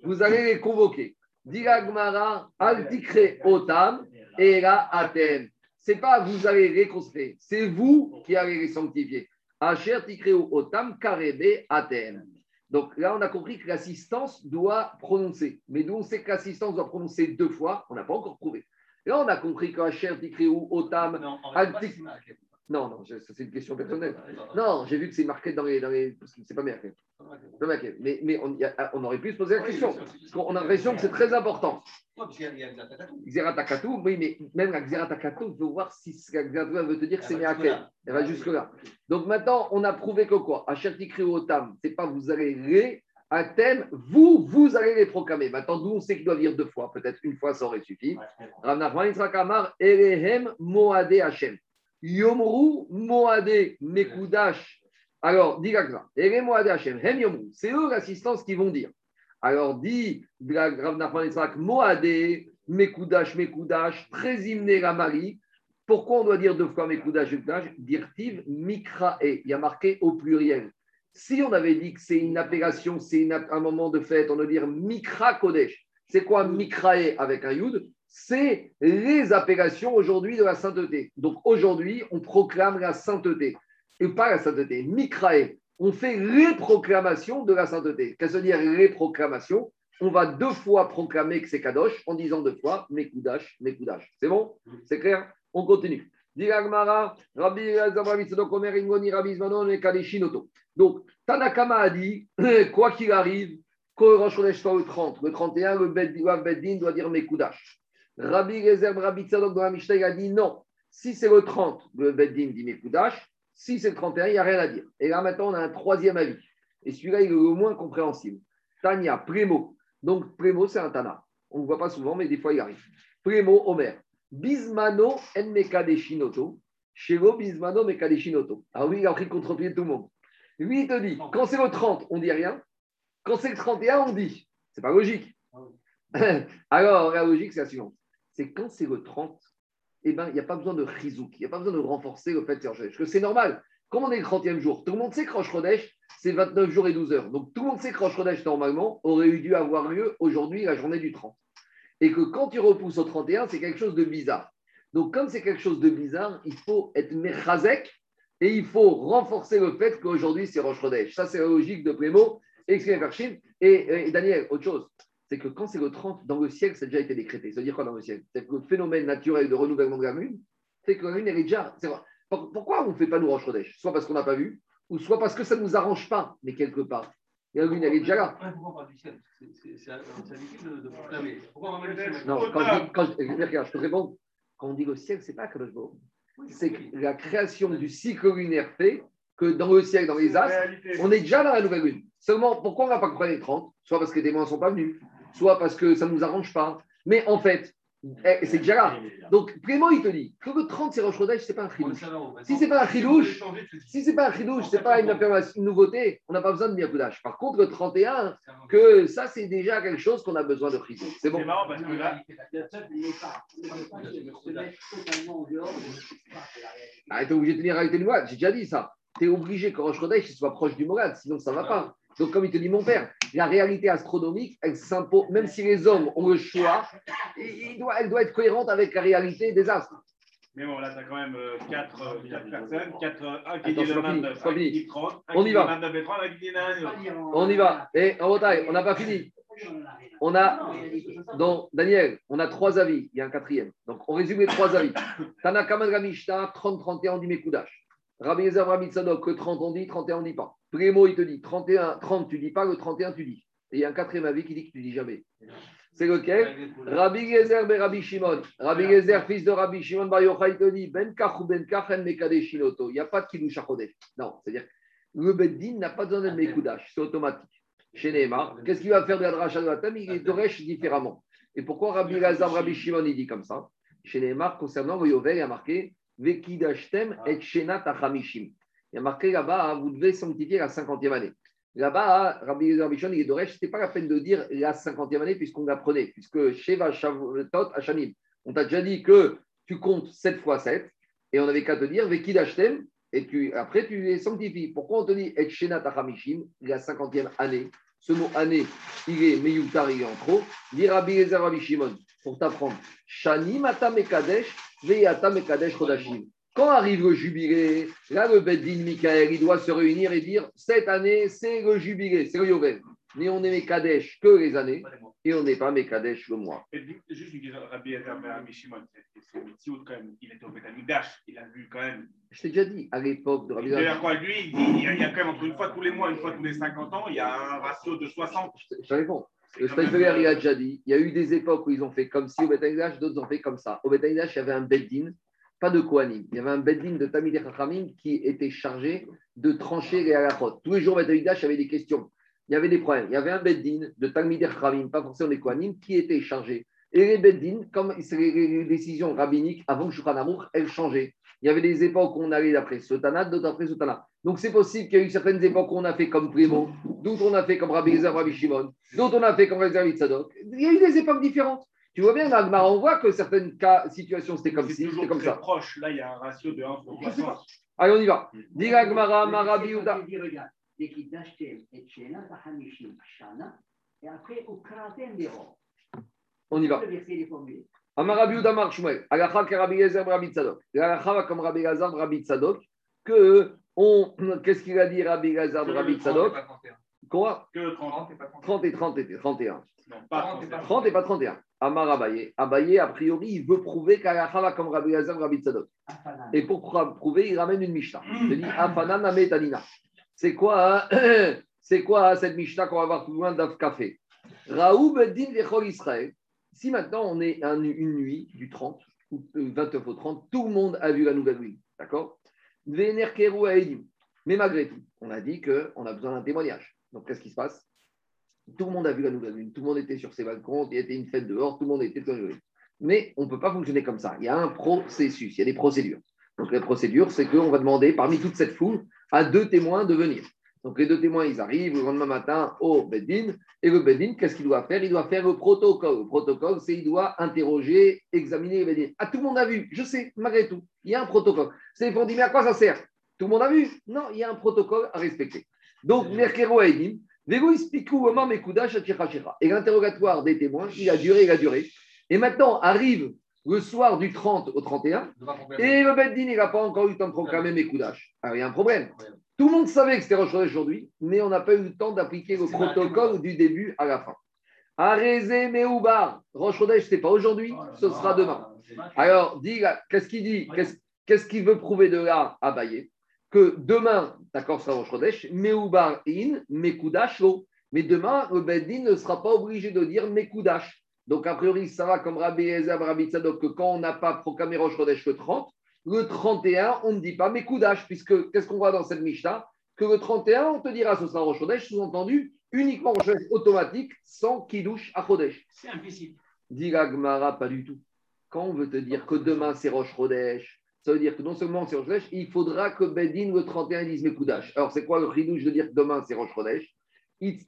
vous allez les convoquer. Diragmara, Altikre Otam, et là, Athènes. C'est pas vous allez les c'est vous qui allez les sanctifier. Asher Tikreu Otam, Karebe, Athènes. Donc là, on a compris que l'assistance doit prononcer. Mais nous, on sait que l'assistance doit prononcer deux fois. On n'a pas encore prouvé. Là, on a compris qu'Asher Tikreu Otam, Non, Altik- Non, non, je- ça, c'est une question personnelle. Non, j'ai vu que c'est marqué dans les. Dans les... C'est pas marqué. Pas marqué. Mais, mais on, a- on aurait pu se poser la question. Parce qu'on a l'impression que c'est très important. Xeratakatu, oui, mais même la Xeratakatu, il faut voir si la Xeratakatu veut te dire que c'est Meakel. Elle va jusque-là. Donc maintenant, on a prouvé que quoi? Achertikri Otam, c'est pas vous allez les, à thème, vous, vous allez les proclamer. Maintenant, nous, on sait qu'il doit dire deux fois. Peut-être une fois, ça aurait suffi. Rav Nachman Yitzhak Amar, Erehem Moade Hashem. Yomru Moade Mekudash. Alors, dit Yomru. C'est eux l'assistance qui vont dire. Alors, dit Rav Moade Mekudash, Mekudash, la Marie. Pourquoi on doit dire deux fois Mekudash, Mekudash? Dirtiv Mikrae. Il y a marqué au pluriel. Si on avait dit que c'est une appellation, c'est un moment de fête, on doit dire Mikra Kodesh. C'est quoi Mikrae avec un Yud? C'est les appellations aujourd'hui de la sainteté. Donc aujourd'hui, on proclame la sainteté. Et pas la sainteté, Mikrae. On fait les proclamations de la sainteté. Qu'est-ce que dire les proclamations on va deux fois proclamer que c'est Kadosh en disant deux fois Mekoudash, Mekoudash. C'est bon? C'est clair? On continue. Donc, Tanakama a dit, quoi qu'il arrive, que le 30, le 31, le Beddin doit dire Mekoudash. Rabbi Gezer, Rabbi Tzadok dans la Mishnah, il a dit non. Si c'est le 30, le Beddin dit Mekoudash. Si c'est le 31, il n'y a rien à dire. Et là, maintenant, on a un troisième avis. Et celui-là, il est le moins compréhensible. Tania, Prémo. Donc, Prémo, c'est un Tana. On ne le voit pas souvent, mais des fois, il arrive. Prémo, Omer. Bismano en Mekadeshinoto. Shelo Bismano Mekadeshinoto. Ah oui, il a pris contre-pied tout le monde. Lui, il te dit, quand c'est le 30, on dit rien. Quand c'est le 31, on dit. C'est pas logique. Alors, la logique, c'est la suivante. C'est quand c'est le 30, eh ben, il n'y a pas besoin de chizouk, il n'y a pas besoin de renforcer le fait de faire que c'est normal. Comme on est le 30e jour, tout le monde sait que Rosh Chodesh, c'est 29 jours et 12 heures. Donc tout le monde sait que Rosh Chodesh, normalement, aurait eu dû avoir lieu aujourd'hui, la journée du 30. Et que quand tu repousses au 31, c'est quelque chose de bizarre. Donc comme c'est quelque chose de bizarre, il faut être mechazek et il faut renforcer le fait qu'aujourd'hui, c'est Rosh Chodesh. Ça, c'est la logique de Prémo, Chine. Et, et Daniel, autre chose c'est que quand c'est le 30, dans le ciel, ça a déjà été décrété. Ça veut dire quoi dans le ciel? C'est que le phénomène naturel de renouvellement de la lune fait que la lune, elle est déjà. c'est. Pourquoi on ne fait pas nous Chodesh Soit parce qu'on n'a pas vu, ou soit parce que ça ne nous arrange pas, mais quelque part. Et la lune, elle est déjà là. Pourquoi on parle du ciel? C'est habitude de, proclamer. Pourquoi on va du ciel? Non, quand je, dis- quand je, regarde, je te réponds. Quand on dit le ciel, c'est pas Hu. C'est que la création du cycle lunaire fait que dans le ciel, dans les astres, on est déjà dans la nouvelle lune. Seulement, pourquoi on n'a pas compris les 30 Soit parce que les témoins ne sont pas venus, soit parce que ça ne nous arrange pas. Mais en fait, eh, c'est déjà là. Donc, Clément, il te dit que le 30, c'est Rosh Chodesh, ce n'est pas un chidouche. Si c'est pas un chidouche, Si ce n'est pas un chidouche, ce n'est pas une, nouveauté, on n'a pas besoin de Mirkoudage. Par contre, le 31, que ça, c'est déjà quelque chose qu'on a besoin de chidouche. C'est bon C'est marrant parce que là, Ah, tu es obligé de tenir du Mourad. J'ai déjà dit ça. Tu es obligé que Rosh Chodesh soit proche du Mourad, sinon ça ne va pas. Donc, comme il te dit mon père, la réalité astronomique, elle s'impose, même si les hommes ont le choix, il doit, elle doit être cohérente avec la réalité des astres. mais bon, là, tu as quand même 4 personnes, 4, un qui Attends, dit le pas fini, 29, c'est pas un qui fini. dit 30, un On qui y dit va. 29 et 30, un qui dit 1. On y va. Et en bataille, on n'a pas fini. On a, donc, Daniel, on a trois avis. Il y a un quatrième. Donc, on résume les trois avis. Tanakaman Ramishta, 30-31, on dit Mekoudash. Rabbi Ezer, Rabbi Tzadok, que 30 on dit, 31 on dit pas. Plémo, il te dit 31, 30 tu dis pas, le 31 tu dis. Et il y a un quatrième avis qui dit que tu dis jamais. C'est lequel? Rabbi Gezer, ben Rabbi Shimon. Rabbi Gezer, fils de Rabbi Shimon, Bar Yochai, il te dit Ben Kach ou Ben Kach, en Mekadeshinoto. Il n'y a pas de Kiddush Achodesh. Non, c'est-à-dire le Beddin n'a pas besoin de Mekoudash, c'est automatique. Chez Neymar, qu'est-ce qu'il va faire de la dracha de la Il est différemment. Et pourquoi Rabbi Lazar, Rabbi Shimon, il dit comme ça? Chez Neymar, concernant le Yovel, il a marqué Vekidashtem et Shenat Achamishim. Il y a marqué là-bas, hein, vous devez sanctifier la 50e année. Là-bas, hein, Rabbi Lazar Bishon, il est Doresh, ce n'était pas la peine de dire la 50e année puisqu'on l'apprenait, puisque Sheva Shavutot Hashanim, on t'a déjà dit que tu comptes 7 fois 7, et on avait qu'à te dire Vekidashtem, et tu, après tu les sanctifies. Pourquoi on te dit Et Shenat Achamishim, la 50e année ce mot année, il est meyoutar, il est en trop. Dit Rabbi Eliezer Rabbi pour t'apprendre. Shani mata mekadesh, veyata mekadesh chodashim. Quand arrive le jubilé, là, le Beddin Michael, il doit se réunir et dire cette année, c'est le jubilé, c'est le Yovel. Mais on est Mekadesh que les années et on n'est pas Mekadesh le mois. Juste une question, Rabbi Shimon, quand même, il était au Betamikdash, il a vu quand même. Je t'ai déjà dit, à l'époque de Rabbi Il Eliezer, quoi, lui, il dit, il y, a, quand même entre une fois tous les mois, une fois tous les 50 ans, il y a un ratio de 60. je te réponds. Le Steinfeller, il a déjà dit, il y a eu des époques où ils ont fait comme si au Betaïdash, d'autres ont fait comme ça. Au Betaïdash, il y avait un Beddin, pas de Kohanim. Il y avait un Beddin de Tamid Chachamim qui était chargé de trancher les halachot. Tous les jours, y avait des questions. Il y avait des problèmes. Il y avait un Beddin de Talmid et Chachamim, pas forcément des Kohanim, qui était chargé. Et les Beddin, comme les décisions rabbiniques, avant Shulchan Amour, elles changeaient. Il y avait des époques où on allait d'après Sotana, d'autres d'après Sotana. Donc c'est possible qu'il y a eu certaines époques où on a fait comme Primo, d'autres on a fait comme Rabbi Eliezer, Rabbi Shimon, d'autres on a fait comme Rabbi Tzadok. Il y a eu des époques différentes. Tu vois bien, dans on voit que certaines cas, situations, c'était comme c'était comme très ça. proche. Là, il y a un ratio de 1 pour Je sais 60. Allez, on y va. Dis Agmara, Marabi Ouda. et après, au des. On y va. Amarabi Ouda Mar Shmuel. Alacha que Rabbi Eliezer, Rabbi Tzadok. Alacha va comme Rabbi Eliezer, Rabbi Tzadok. Que on, qu'est-ce qu'il a dit Rabbi Eliezer, Rabbi Tzadok Quoi? Que 30. 30 et pas 30. 30 et 30 et 31. Non, pas 30 et 30. 30 et pas 31. Amar Abaye. Abaye, a priori, il veut prouver qu'Alacha va comme Rabbi Hazar, Rabbi Tzadok. Et pour prouver, il ramène une Mishnah. Il dit Afanan Ame Tanina. C'est quoi, hein c'est quoi hein, cette Mishnah qu'on va voir plus loin d'Af Café? Raoub Din Vechol Israël. Si maintenant on est un- une nuit du 30, ou euh, 29 au 30, tout le monde a vu la nouvelle lune. D'accord? Vener Keru. Mais malgré tout, on a dit qu'on a besoin d'un témoignage. Donc qu'est-ce qui se passe? Tout le monde a vu la nouvelle lune. Tout le monde était sur ses balcons. Il y était une fête dehors. Tout le monde était lune. Mais on ne peut pas fonctionner comme ça. Il y a un processus, il y a des procédures. Donc la procédure, c'est qu'on va demander, parmi toute cette foule, à deux témoins de venir. Donc les deux témoins, ils arrivent le lendemain matin au Beddin. Et le Beddin, qu'est-ce qu'il doit faire? Il doit faire le protocole. Le protocole, c'est il doit interroger, examiner le Beddin. Ah, tout le monde a vu, je sais, malgré tout. Il y a un protocole. C'est pour dire, mais à quoi ça sert? Tout le monde a vu? Non, il y a un protocole à respecter. Donc, Merkero Edim, Et l'interrogatoire des témoins, il a duré, il a duré. Et maintenant arrive le soir du 30 au 31, et le Beddin, il n'a pas encore eu le temps de proclamer Mekoudash. Alors, il y a un problème. Tout le monde savait que c'était Rosh aujourd'hui, mais on n'a pas eu le temps d'appliquer le protocole du début à la fin. Arezé Meoubar, Rosh Chodesh, ce n'est pas aujourd'hui, ce sera demain. Alors, qu'est-ce qu'il dit? Qu'est-ce qu'il veut prouver de là à Baye Que demain, d'accord, sera Rosh Chodesh, Meoubar in, Mekoudash lo. Mais demain, le Beddin ne sera pas obligé de dire Mekoudash. Donc, a priori, ça va comme Rabbi Ezer, Rabbi Tzadok, que quand on n'a pas proclamé Rosh Chodesh le 30, le 31, on ne dit pas Mekoudash, puisque qu'est-ce qu'on voit dans cette Mishnah? Que le 31, on te dira ce sera Rosh Chodesh, sous-entendu, uniquement Rosh Chodesh automatique, sans Kiddush à Chodesh. C'est implicite. Dit la Gemara, pas du tout. Quand on veut te dire que demain c'est Rosh Chodesh, ça veut dire que non seulement c'est Rosh Chodesh, il faudra que Bedin le 31 dise Mekoudash. Alors c'est quoi le chidouche de dire que demain c'est Rosh Chodesh? Ici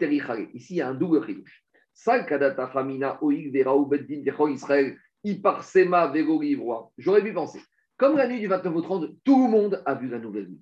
il y a un double chidouche. Sal kadata famina oik verao Bedin vechol Israël iparsema vego livroa. J'aurais pu penser. Comme la nuit du 29 au 30, tout le monde a vu la nouvelle lune.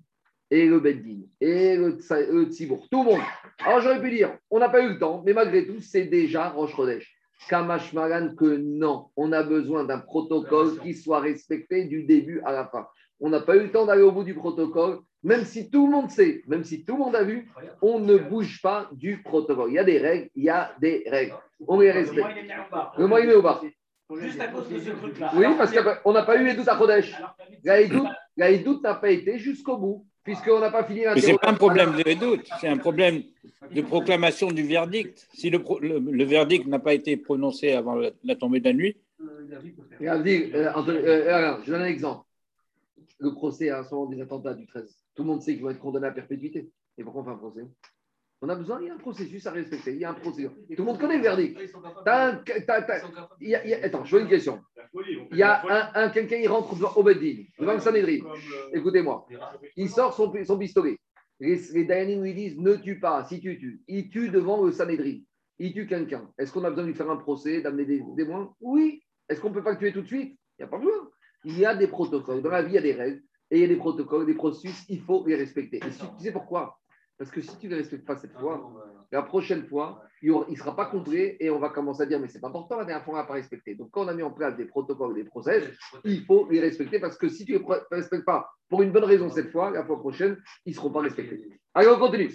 Et le Beddin, et le, Tsa- le Tzibour, tout le monde. Alors j'aurais pu dire, on n'a pas eu le temps, mais malgré tout, c'est déjà Rosh Chodesh. Kamash Maran que non, on a besoin d'un protocole qui soit respecté du début à la fin. On n'a pas eu le temps d'aller au bout du protocole, même si tout le monde sait, même si tout le monde a vu, on ne bouge pas du protocole. Il y a des règles, il y a des règles. On les respecte. Moi, il est mis au bar. Le il est au bar. Juste à cause de ce truc-là. Oui, parce qu'on n'a pas eu les doutes à mis- La Hidout n'a pas été jusqu'au bout, puisqu'on n'a pas fini Mais ce n'est pas un problème de doute, c'est un problème de proclamation du verdict. Si le, pro- le- le verdict n'a pas été prononcé avant la, la tombée de la nuit, euh, euh, je donne un exemple. Le procès à ce moment des attentats du 13. Tout le monde sait qu'ils vont être condamnés à perpétuité. Et pourquoi on fait un procès? On a besoin, il y a un processus à respecter, il y a un procédure. Tout le monde connaît le verdict. T'as un- t'as- t'as- il y a- il y a- attends, je vois une question. Il y a un, un- quelqu'un, il rentre devant au Beddin, devant le Sanhedrin. Euh, Écoutez-moi. Il sort son, son pistolet. Les, les Dayanim lui disent ne tue pas. Si tu tues, il tue devant le Sanhedrin. Il tue quelqu'un. Est-ce qu'on a besoin de lui faire un procès, d'amener des témoins Oui. Est-ce qu'on ne peut pas le tuer tout de suite? Il n'y a pas besoin. Il y a des protocoles. Dans la vie, il y a des règles. Et il y a des protocoles, des processus. Il faut les respecter. Et si, tu sais pourquoi? Parce que si tu ne les respectes pas cette fois, la prochaine fois, il ne sera pas complet et on va commencer à dire mais c'est pas important, la dernière fois, on n'a pas respecté. Donc, quand on a mis en place des protocoles, des process, il faut les respecter parce que si tu ne les respectes pas pour une bonne raison cette fois, la fois prochaine, ils ne seront pas respectés. Allez, on continue.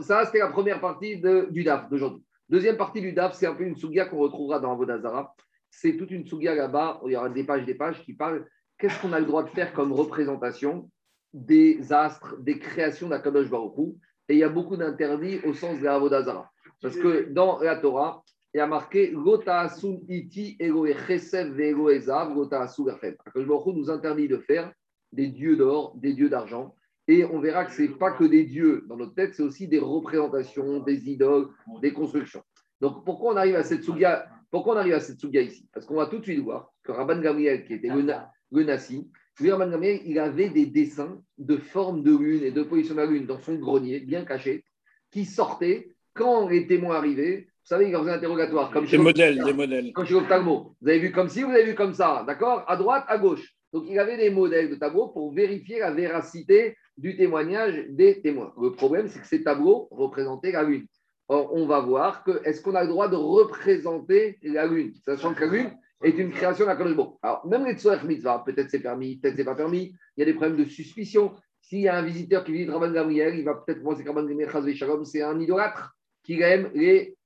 Ça, c'était la première partie de- du DAF d'aujourd'hui. Deuxième partie du DAF, c'est un peu une sougia qu'on retrouvera dans Avodazara. C'est toute une sougia là-bas, il y aura des pages, des pages qui parlent qu'est-ce qu'on a le droit de faire comme représentation des astres, des créations d'Akadosh Baruch Hu. Et il y a beaucoup d'interdits au sens de la Avodazara. Parce que dans la Torah, il y a marqué Gota asun iti egoe chesed ve'ego ezav, gota asu verchem. Akadosh Baruch Hu nous interdit de faire des dieux d'or, des dieux d'argent. Et on verra que ce n'est pas que des dieux dans notre tête, c'est aussi des représentations, des idoles, des constructions. Donc pourquoi on arrive à cette souga Pourquoi on arrive à cette ici? Parce qu'on va tout de suite voir que Rabban Gamriel, qui était le, le Nassi, lui, il avait des dessins de forme de lune et de position de la lune dans son grenier, bien caché, qui sortaient quand les témoins arrivaient. Vous savez, il faisait un interrogatoire. Comme des chez modèles, des modèles. quand je suis au tableau, vous avez vu comme ci, vous avez vu comme ça, d'accord? À droite, à gauche. Donc, il avait des modèles de tableaux pour vérifier la véracité du témoignage des témoins. Le problème, c'est que ces tableaux représentaient la Lune. Or, on va voir que est-ce qu'on a le droit de représenter la Lune, sachant que la Lune est une création d'un bon. Alors, même les Tzoer Mitzvah, peut-être c'est permis, peut-être c'est pas permis. Il y a des problèmes de suspicion. S'il y a un visiteur qui visite Rabban Gamriel, il va peut-être penser que Rabban Gamriel, Chaz Shalom, c'est un idolâtre qui aime les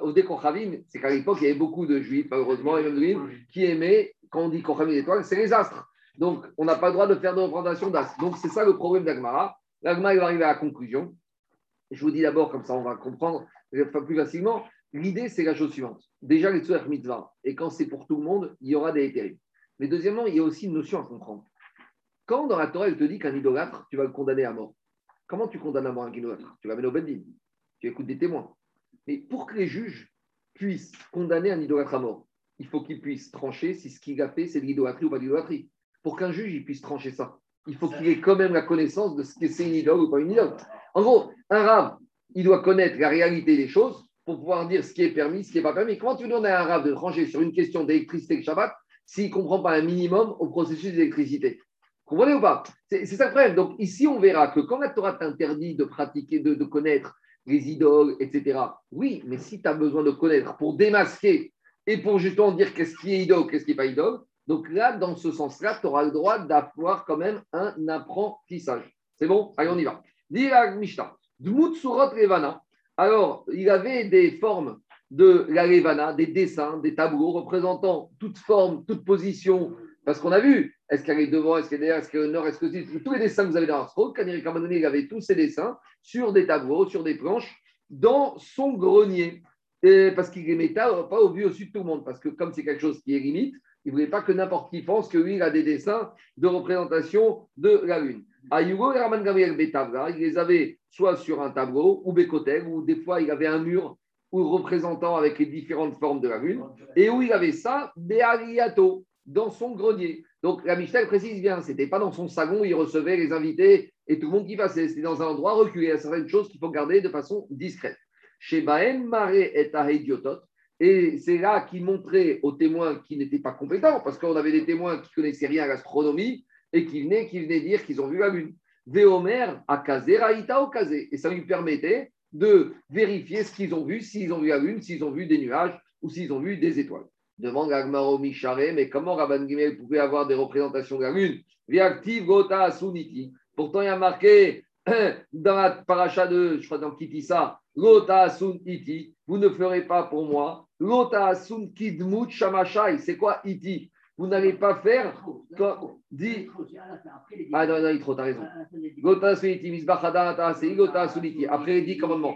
Odé Kochavim. C'est qu'à l'époque, il y avait beaucoup de juifs, malheureusement, et même de juifs, qui aimaient, quand on dit Kochavim étoiles, c'est les astres. Donc, on n'a pas le droit de faire de représentation d'astres. Donc, c'est ça le problème d'Agmara. L'Agmara, il va arriver à la conclusion. Je vous dis d'abord, comme ça, on va comprendre plus facilement. L'idée, c'est la chose suivante. Déjà, les Tzoer Mitzvah, et quand c'est pour tout le monde, il y aura des hétérim. Mais deuxièmement, il y a aussi une notion à comprendre. Quand dans la Torah, elle te dit qu'un idolâtre, tu vas le condamner à mort. Comment tu condamnes à mort un idolâtre? Tu l'amènes au Beddin. Tu écoutes des témoins. Mais pour que les juges puissent condamner un idolâtre à mort, il faut qu'ils puissent trancher si ce qu'il a fait, c'est de l'idolâtrie ou pas de l'idolâtrie. Pour qu'un juge puisse trancher ça, il faut qu'il ait quand même la connaissance de ce que c'est une idole ou pas une idole. En gros, un rave, il doit connaître la réalité des choses pour pouvoir dire ce qui est permis, ce qui n'est pas permis. Comment tu donnes à un rave de trancher sur une question d'électricité et Shabbat s'il ne comprend pas un minimum au processus d'électricité? Comprenez ou pas? C'est ça le problème. Donc ici, on verra que quand la Torah t'interdit de pratiquer, de, connaître les idoles, etc., oui, mais si tu as besoin de connaître pour démasquer et pour justement dire qu'est-ce qui est idole, qu'est-ce qui n'est pas idole, donc là, dans ce sens-là, tu auras le droit d'avoir quand même un apprentissage. C'est bon? Allez, on y va. Dira Mishnah. Dmut. Alors, il avait des formes de la Revana, des dessins, des tableaux représentant toute forme, toute position. Parce qu'on a vu, est-ce qu'elle est devant, est-ce qu'elle est derrière, est-ce qu'elle est au nord, est-ce que. Tous les dessins que vous avez dans Arstro, Kaniri Kamadoni, il avait tous ces dessins sur des tableaux, sur des planches, dans son grenier. Et parce qu'il les mettait pas au vu au-dessus de tout le monde. Parce que comme c'est quelque chose qui est limite, il ne voulait pas que n'importe qui pense que lui, il a des dessins de représentation de la Lune. Ayugo et Raman Gabriel Betavra, il les avait soit sur un tableau ou Bekotel, ou des fois il avait un mur ou représentant avec les différentes formes de la Lune, et où il avait ça, Beariato, dans son grenier. Donc la Michel précise bien, c'était pas dans son salon où il recevait les invités et tout le monde qui passait, c'était dans un endroit reculé. Il y a certaines choses qu'il faut garder de façon discrète. Chez Baem Mare et Ahediotot, et c'est là qu'il montrait aux témoins qui n'étaient pas compétents, parce qu'on avait des témoins qui connaissaient rien à l'astronomie et qui venaient, qui venaient dire qu'ils ont vu la Lune. Véomer à Kazé, Raïta au Kazé. Et ça lui permettait de vérifier ce qu'ils ont vu, s'ils ont vu la Lune, s'ils ont vu des nuages ou s'ils ont vu des étoiles. Demande Agmaro Micharé, mais comment Rabban Gimel pouvait avoir des représentations de la Lune? Viactive Gota Suniti. Pourtant, il y a marqué dans la paracha de, je crois dans Kitissa, Gota Suniti, vous ne ferez pas pour moi. Sun Kidmut Shamashai, c'est quoi Iti Vous n'allez pas faire. Dit. Ah non, non, il trop, t'as raison. Gota Suniti, Misbachada, Suniti. Après les dix commandements.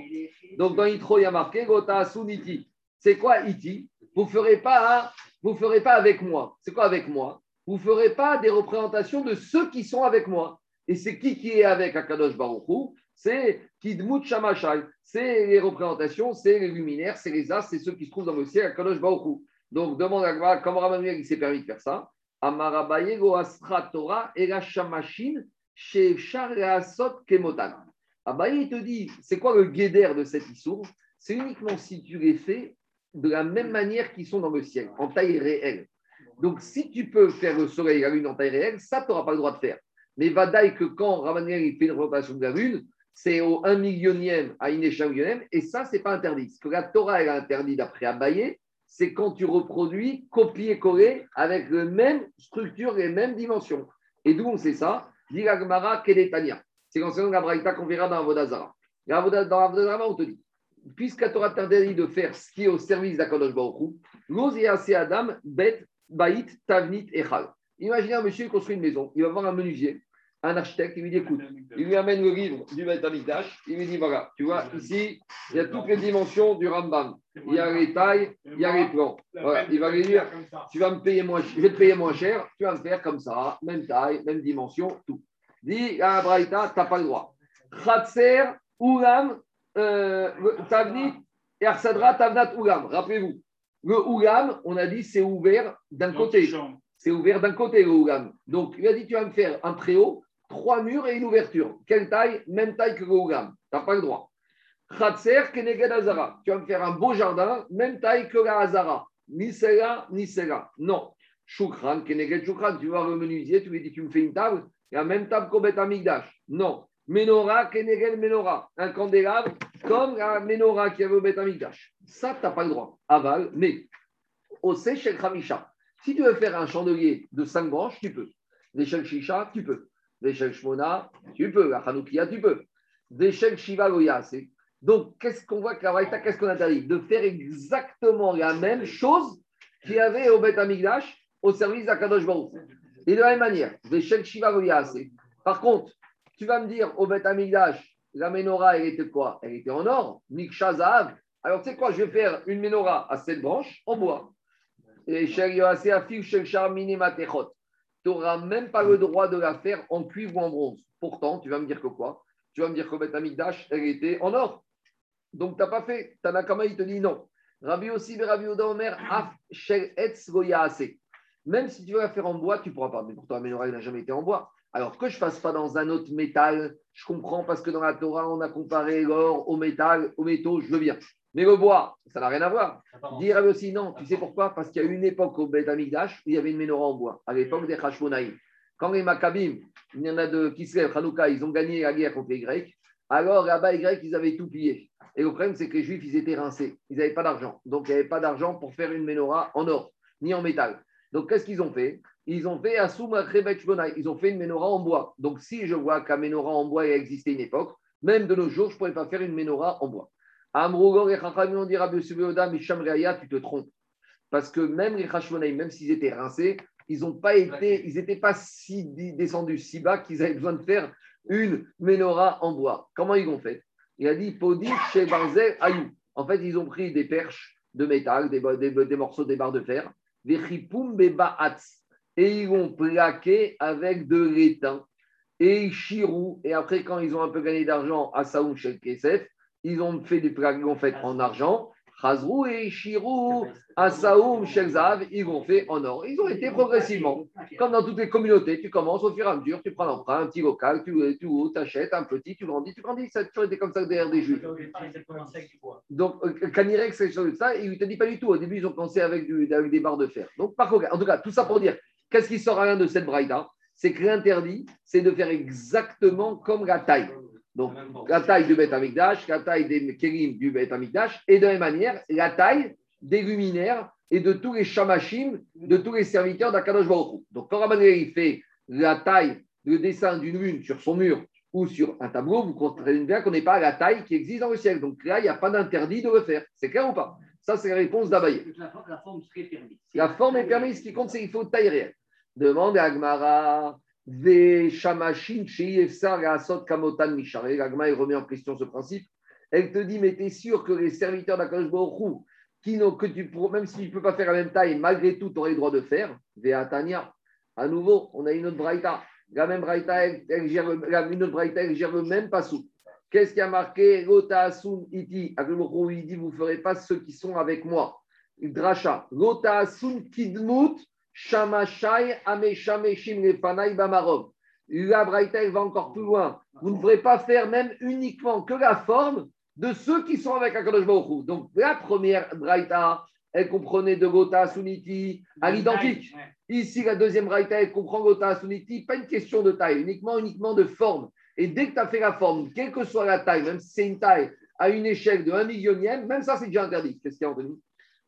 Donc dans Itro, il y a marqué Gota Suniti. C'est quoi Iti Vous ne ferez pas, vous ferez pas avec moi. C'est quoi avec moi Vous ne ferez pas des représentations de ceux qui sont avec moi. Et c'est qui qui est avec Akadosh Baruchou C'est Kidmut Shamashai. C'est les représentations, c'est les luminaires, c'est les as, c'est ceux qui se trouvent dans le ciel, Akadosh Baruchou. Donc demande à comment Ramanuel s'est permis de faire ça. Amarabaye Astra Torah et la Shamashin chez Asot Kemotan. Abaye te dit, c'est quoi le guédère de cet issour? C'est uniquement si tu les fais de la même manière qu'ils sont dans le ciel, en taille réelle. Donc, si tu peux faire le soleil et la lune en taille réelle, ça, tu n'auras pas le droit de faire. Mais Vadaï que quand Ramaniel il fait une représentation de la lune, c'est au 1 millionième à échelle millionième, et ça, c'est pas interdit. Ce que la Torah elle a interdit d'après Abaye, c'est quand tu reproduis, copier-coller avec la même structure, les mêmes dimensions. Et d'où on sait ça? Dit Gemara Kedetania. C'est de la Braïta qu'on verra dans Avodazara. Dans Avodazara, on te dit puisque la Torah t'interdit de faire ce qui est au service d'Akadosh Baruch Hu, Adam, Bet, Baït, Tavnit, Echal. Imaginez un monsieur qui construit une maison, il va voir un menuisier, un architecte, il lui dit écoute, il lui amène le livre du Bet Amikdash, il lui dit voilà, tu vois, ici, il y a toutes les dimensions du Rambam. Il y a les tailles, il y a les plans. Voilà, il va lui dire tu vas me payer moins, je vais te payer moins cher, tu vas me faire comme ça, même taille, même dimension, tout. Dis à Braïta, tu n'as pas le droit. Khatser, Ulam, euh, Tavnit et Arsadra Tavnat Ougam. Rappelez-vous, le Ougam, on a dit, c'est ouvert d'un côté. C'est ouvert d'un côté, le Ougam. Donc, il a dit, tu vas me faire un préau, trois murs et une ouverture. Quelle taille? Même taille que le Ougam. Tu n'as pas le droit. Khatser Keneged Azara. Tu vas me faire un beau jardin, même taille que la Azara. Ni celle-là, ni celle-là. Non. Shukran, Keneged Shukran. Tu vas le menuisier, tu lui dis, tu me fais une table, il y a la même table qu'au Bet Amigdash. Non. Menorah, Kenegel Menorah, un candélabre comme la Menorah qui avait au Beth Amikdash. Ça, tu n'as pas le droit. Aval, mais au Sechel Khamisha, si tu veux faire un chandelier de 5 branches, tu peux. L'échelle Shisha, tu peux. Veshel Shmona, tu peux. La Hanoukia, tu peux. Veshel Shiva. Donc, qu'est-ce qu'on voit qu'à qu'est-ce qu'on interdit De faire exactement la même chose qu'il y avait au Beth Amigdash au service d'Akadosh Baruch. Et de la même manière, Veshel Shiva Goyase. Par contre, tu vas me dire au Beth Amigdash, la menorah, elle était quoi? Elle était en or, Miksha Zahav. Alors, tu sais quoi Je vais faire une menorah à sept branches en bois. Et Shel Yoase Shel. Tu n'auras même pas le droit de la faire en cuivre ou en bronze. Pourtant, tu vas me dire que quoi? Tu vas me dire que Beth elle était en or. Donc, tu n'as pas fait. Tanakama, il te dit non. Rabbi aussi, Rabbi Oda Omer, Af Shel Etz. Même si tu veux la faire en bois, tu ne pourras pas. Mais pourtant, la menorah, n'a jamais été en bois. Alors que je ne fasse pas dans un autre métal, je comprends parce que dans la Torah, on a comparé l'or au métal, aux métaux, je veux bien. Mais le bois, ça n'a rien à voir. Dire aussi non, tu sais pourquoi? Parce qu'il y a une époque au Beth Amikdash où il y avait une menorah en bois, à l'époque des Hashmonaïm. Quand les Maccabim, il y en a de Kislev, Hanouka, ils ont gagné la guerre contre les Grecs, alors là-bas, les Grecs, ils avaient tout pillé. Et le problème, c'est que les Juifs, ils étaient rincés. Ils n'avaient pas d'argent. Donc, il n'y avait pas d'argent pour faire une menorah en or, ni en métal. Donc, qu'est-ce qu'ils ont fait? Ils ont fait Asum Ils ont fait une menorah en bois. Donc, si je vois qu'un menorah en bois a existé une époque, même de nos jours, je ne pourrais pas faire une menorah en bois. Amrougor et Chachamim ont dit Rabbi Subeoda, Misham Reaya, tu te trompes. Parce que même les Hashmonaïm, même s'ils étaient rincés, ils n'ont pas été, ils n'étaient pas si descendus si bas qu'ils avaient besoin de faire une menorah en bois. Comment ils ont fait? Il a dit Podi chez Barzel Ayou. En fait, ils ont pris des perches de métal, des, des, des morceaux, des barres de fer, des chipum bebaatz, et ils ont plaqué avec de l'étain et chirou. Et après, quand ils ont un peu gagné d'argent à Saoum chez Kesef, ils ont fait des plaques en fait en argent. Chazrou et Chirou, Asaoum, Shelzav, ils ont fait en or. Ils ont été progressivement. Comme dans toutes les communautés, tu commences au fur et à mesure, tu prends l'emprunt, un petit local, tu, tu achètes un petit, tu grandis, tu grandis. Ça a toujours été comme ça derrière des juifs. Donc, Kanirek, c'est ça, il ne te dit pas du tout. Au début, ils ont commencé avec, du, avec des barres de fer. Donc, par contre, en tout cas, tout ça pour dire, qu'est-ce qui sort à rien de cette braïda C'est que l'interdit, c'est de faire exactement comme la taille. Donc, la taille du Beth Amikdash, la taille des Kérim du Beth Amikdash, et de la même manière, la taille des luminaires et de tous les shamashim, de tous les serviteurs d'Akadosh Baruch Donc, quand Rabban fait la taille, le dessin d'une lune sur son mur ou sur un tableau, vous comprenez bien qu'on n'est pas à la taille qui existe dans le ciel. Donc là, il n'y a pas d'interdit de le faire. C'est clair ou pas? Ça, c'est la réponse d'Abaye. La, la forme serait permise. La forme est permise. Ce qui compte, c'est qu'il faut taille réelle. Demande à Agmara. Ve Shamashin Asot Kamotan Mishare. L'agma remet en question ce principe. Elle te dit, mais tu es sûr que les serviteurs d'Akadosh Baruch qui que tu même ne peuvent pas faire la même taille, malgré tout, tu aurais le droit de faire. Veatania. À nouveau, on a une autre braïta. La même braïta, elle, gère, une autre braïta, elle gère le même passou. Qu'est-ce qui a marqué? Lota Asun Iti. Il dit, vous ne ferez pas ceux qui sont avec moi. Dracha. Lota Asun Kidmut Shamashai Ameshameshim Lefanai Bamarov. La Braïta, va encore plus loin. Vous ne pourrez pas faire même uniquement que la forme de ceux qui sont avec Akadosh Baruch Donc, la première Braïta, elle comprenait de Gota Suniti à l'identique. Ici, la deuxième Braïta, elle comprend Gota Suniti, pas une question de taille, uniquement, uniquement de forme. Et dès que tu as fait la forme, quelle que soit la taille, même si c'est une taille à une échelle de 1 millionième, même ça, c'est déjà interdit. Qu'est-ce qu'il y a, Anthony?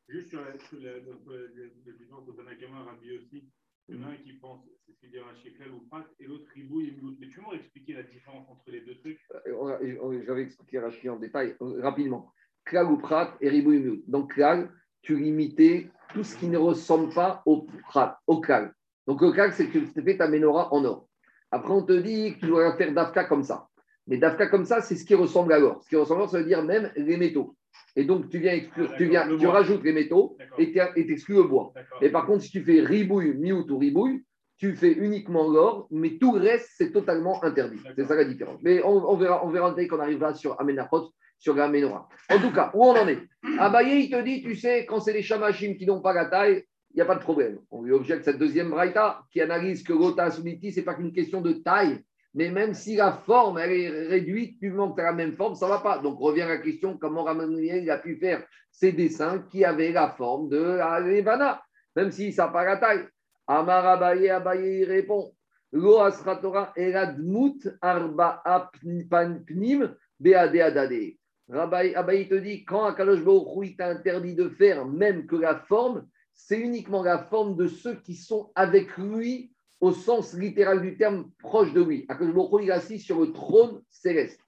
Juste sur, la, sur le, de Tanakama, Rabbi aussi, il y en a un qui pense, c'est ce qu'il dit Shekel ou Prat, et l'autre Ribou et. Mais tu peux expliquer la différence entre les deux trucs? J'avais expliqué Rashi en détail, rapidement. Klal ou Prat et Ribou et Miout. Donc, Klal, tu limitais tout ce qui ne ressemble pas au Prat, au Klal. Donc, le c'est que tu fais ta menorah en or. Après, on te dit que tu dois faire Dafka comme ça. Mais Dafka comme ça, c'est ce qui ressemble à l'or. Ce qui ressemble à l'or, ça veut dire même les métaux. Et donc, tu viens exclure, tu, viens, tu rajoutes les métaux et tu exclus le bois. Et par contre, si tu fais ribouille, miout ou ribouille, tu fais uniquement l'or, mais tout le reste, c'est totalement interdit. C'est ça la différence. Mais on, verra, on verra dès qu'on arrivera sur Amenachot, sur la. En tout cas, où on en est? Abaye, il te dit, tu sais, quand c'est les chamachim qui n'ont pas la taille, il n'y a pas de problème. On lui objecte cette deuxième braïta qui analyse que Suniti, ce n'est pas qu'une question de taille, mais même si la forme est réduite, tu manques la même forme, ça ne va pas. Donc revient la question comment Ramanuel a pu faire ces dessins qui avaient la forme de la même si ça n'a la taille. Amar Abaye, Abaye répond Lo asratora eradmut arba pnim beade adade. Abaye te dit quand Akalosh Baruch t'a interdit de faire même que la forme, c'est uniquement la forme de ceux qui sont avec lui au sens littéral du terme proche de lui. Akadosh il est assis sur le trône céleste.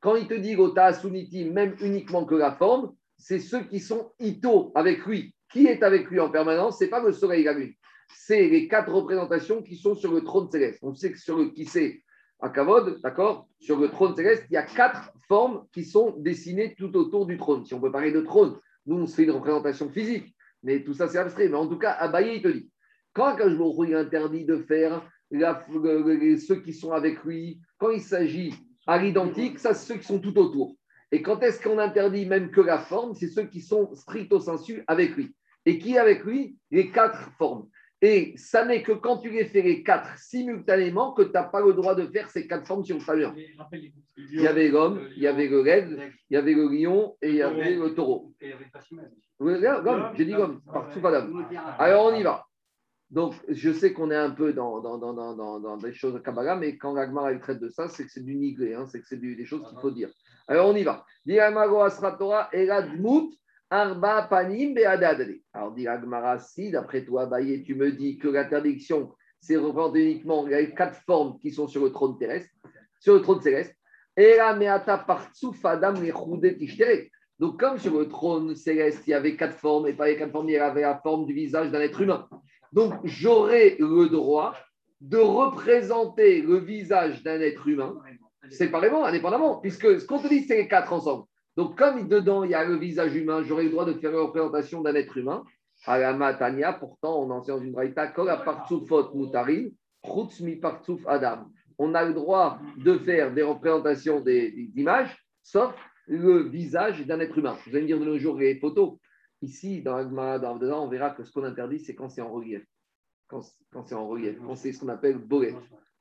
Quand il te dit Gota Suniti, même uniquement que la forme, c'est ceux qui sont ito avec lui. Qui est avec lui en permanence C'est pas le soleil et la lune. C'est les quatre représentations qui sont sur le trône céleste. On sait que sur le qui c'est à Kavod, d'accord? Sur le trône céleste, il y a quatre formes qui sont dessinées tout autour du trône. Si on peut parler de trône, nous, on se fait une représentation physique, mais tout ça, c'est abstrait. Mais en tout cas, Abaye, il te dit quand Akash Baruch Hu, il interdit de faire la- le- le- ceux qui sont avec lui, quand il s'agit à l'identique, ça, c'est ceux qui sont tout autour. Et quand est-ce qu'on interdit même que la forme C'est ceux qui sont stricto sensu avec lui. Et qui est avec lui? Les quatre formes. Et ça n'est que quand tu les fais les quatre simultanément que tu n'as pas le droit de faire ces quatre formes simultanément. Il y avait l'homme, il y avait le raigle, il y avait le lion et il y avait le taureau. Et il y avait pas si mal. Oui, L'homme, j'ai dit l'homme, partout Adam. Alors on y va. Donc je sais qu'on est un peu dans, dans, dans, dans, des choses de Kabbalah, mais quand l'Agmara il traite de ça, c'est que c'est du nigré, hein, c'est que c'est des choses qu'il faut dire. Alors on y va. Alors dit l'Agmara, si d'après toi, Baye, tu me dis que l'interdiction, c'est représenter uniquement les quatre formes qui sont sur le trône terrestre, sur le trône céleste. Donc, comme sur le trône céleste, il y avait quatre formes, et pas les quatre formes, il y avait la forme du visage d'un être humain. Donc, j'aurais le droit de représenter le visage d'un être humain séparément, indépendamment, puisque ce qu'on te dit, c'est les quatre ensemble. Donc, comme dedans, il y a le visage humain, j'aurais le droit de faire la représentation d'un être humain. À la Matania, pourtant, on enseigne dans une partsouf adam. On a le droit de faire des représentations des- des images, sauf le visage d'un être humain. Vous allez me dire de nos jours les photos. Ici, dans l'Agma, dans on verra que ce qu'on interdit, c'est quand c'est en relief. Quand, c'est en relief, quand c'est ce qu'on appelle bolet.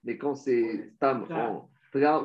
Mais quand c'est tam en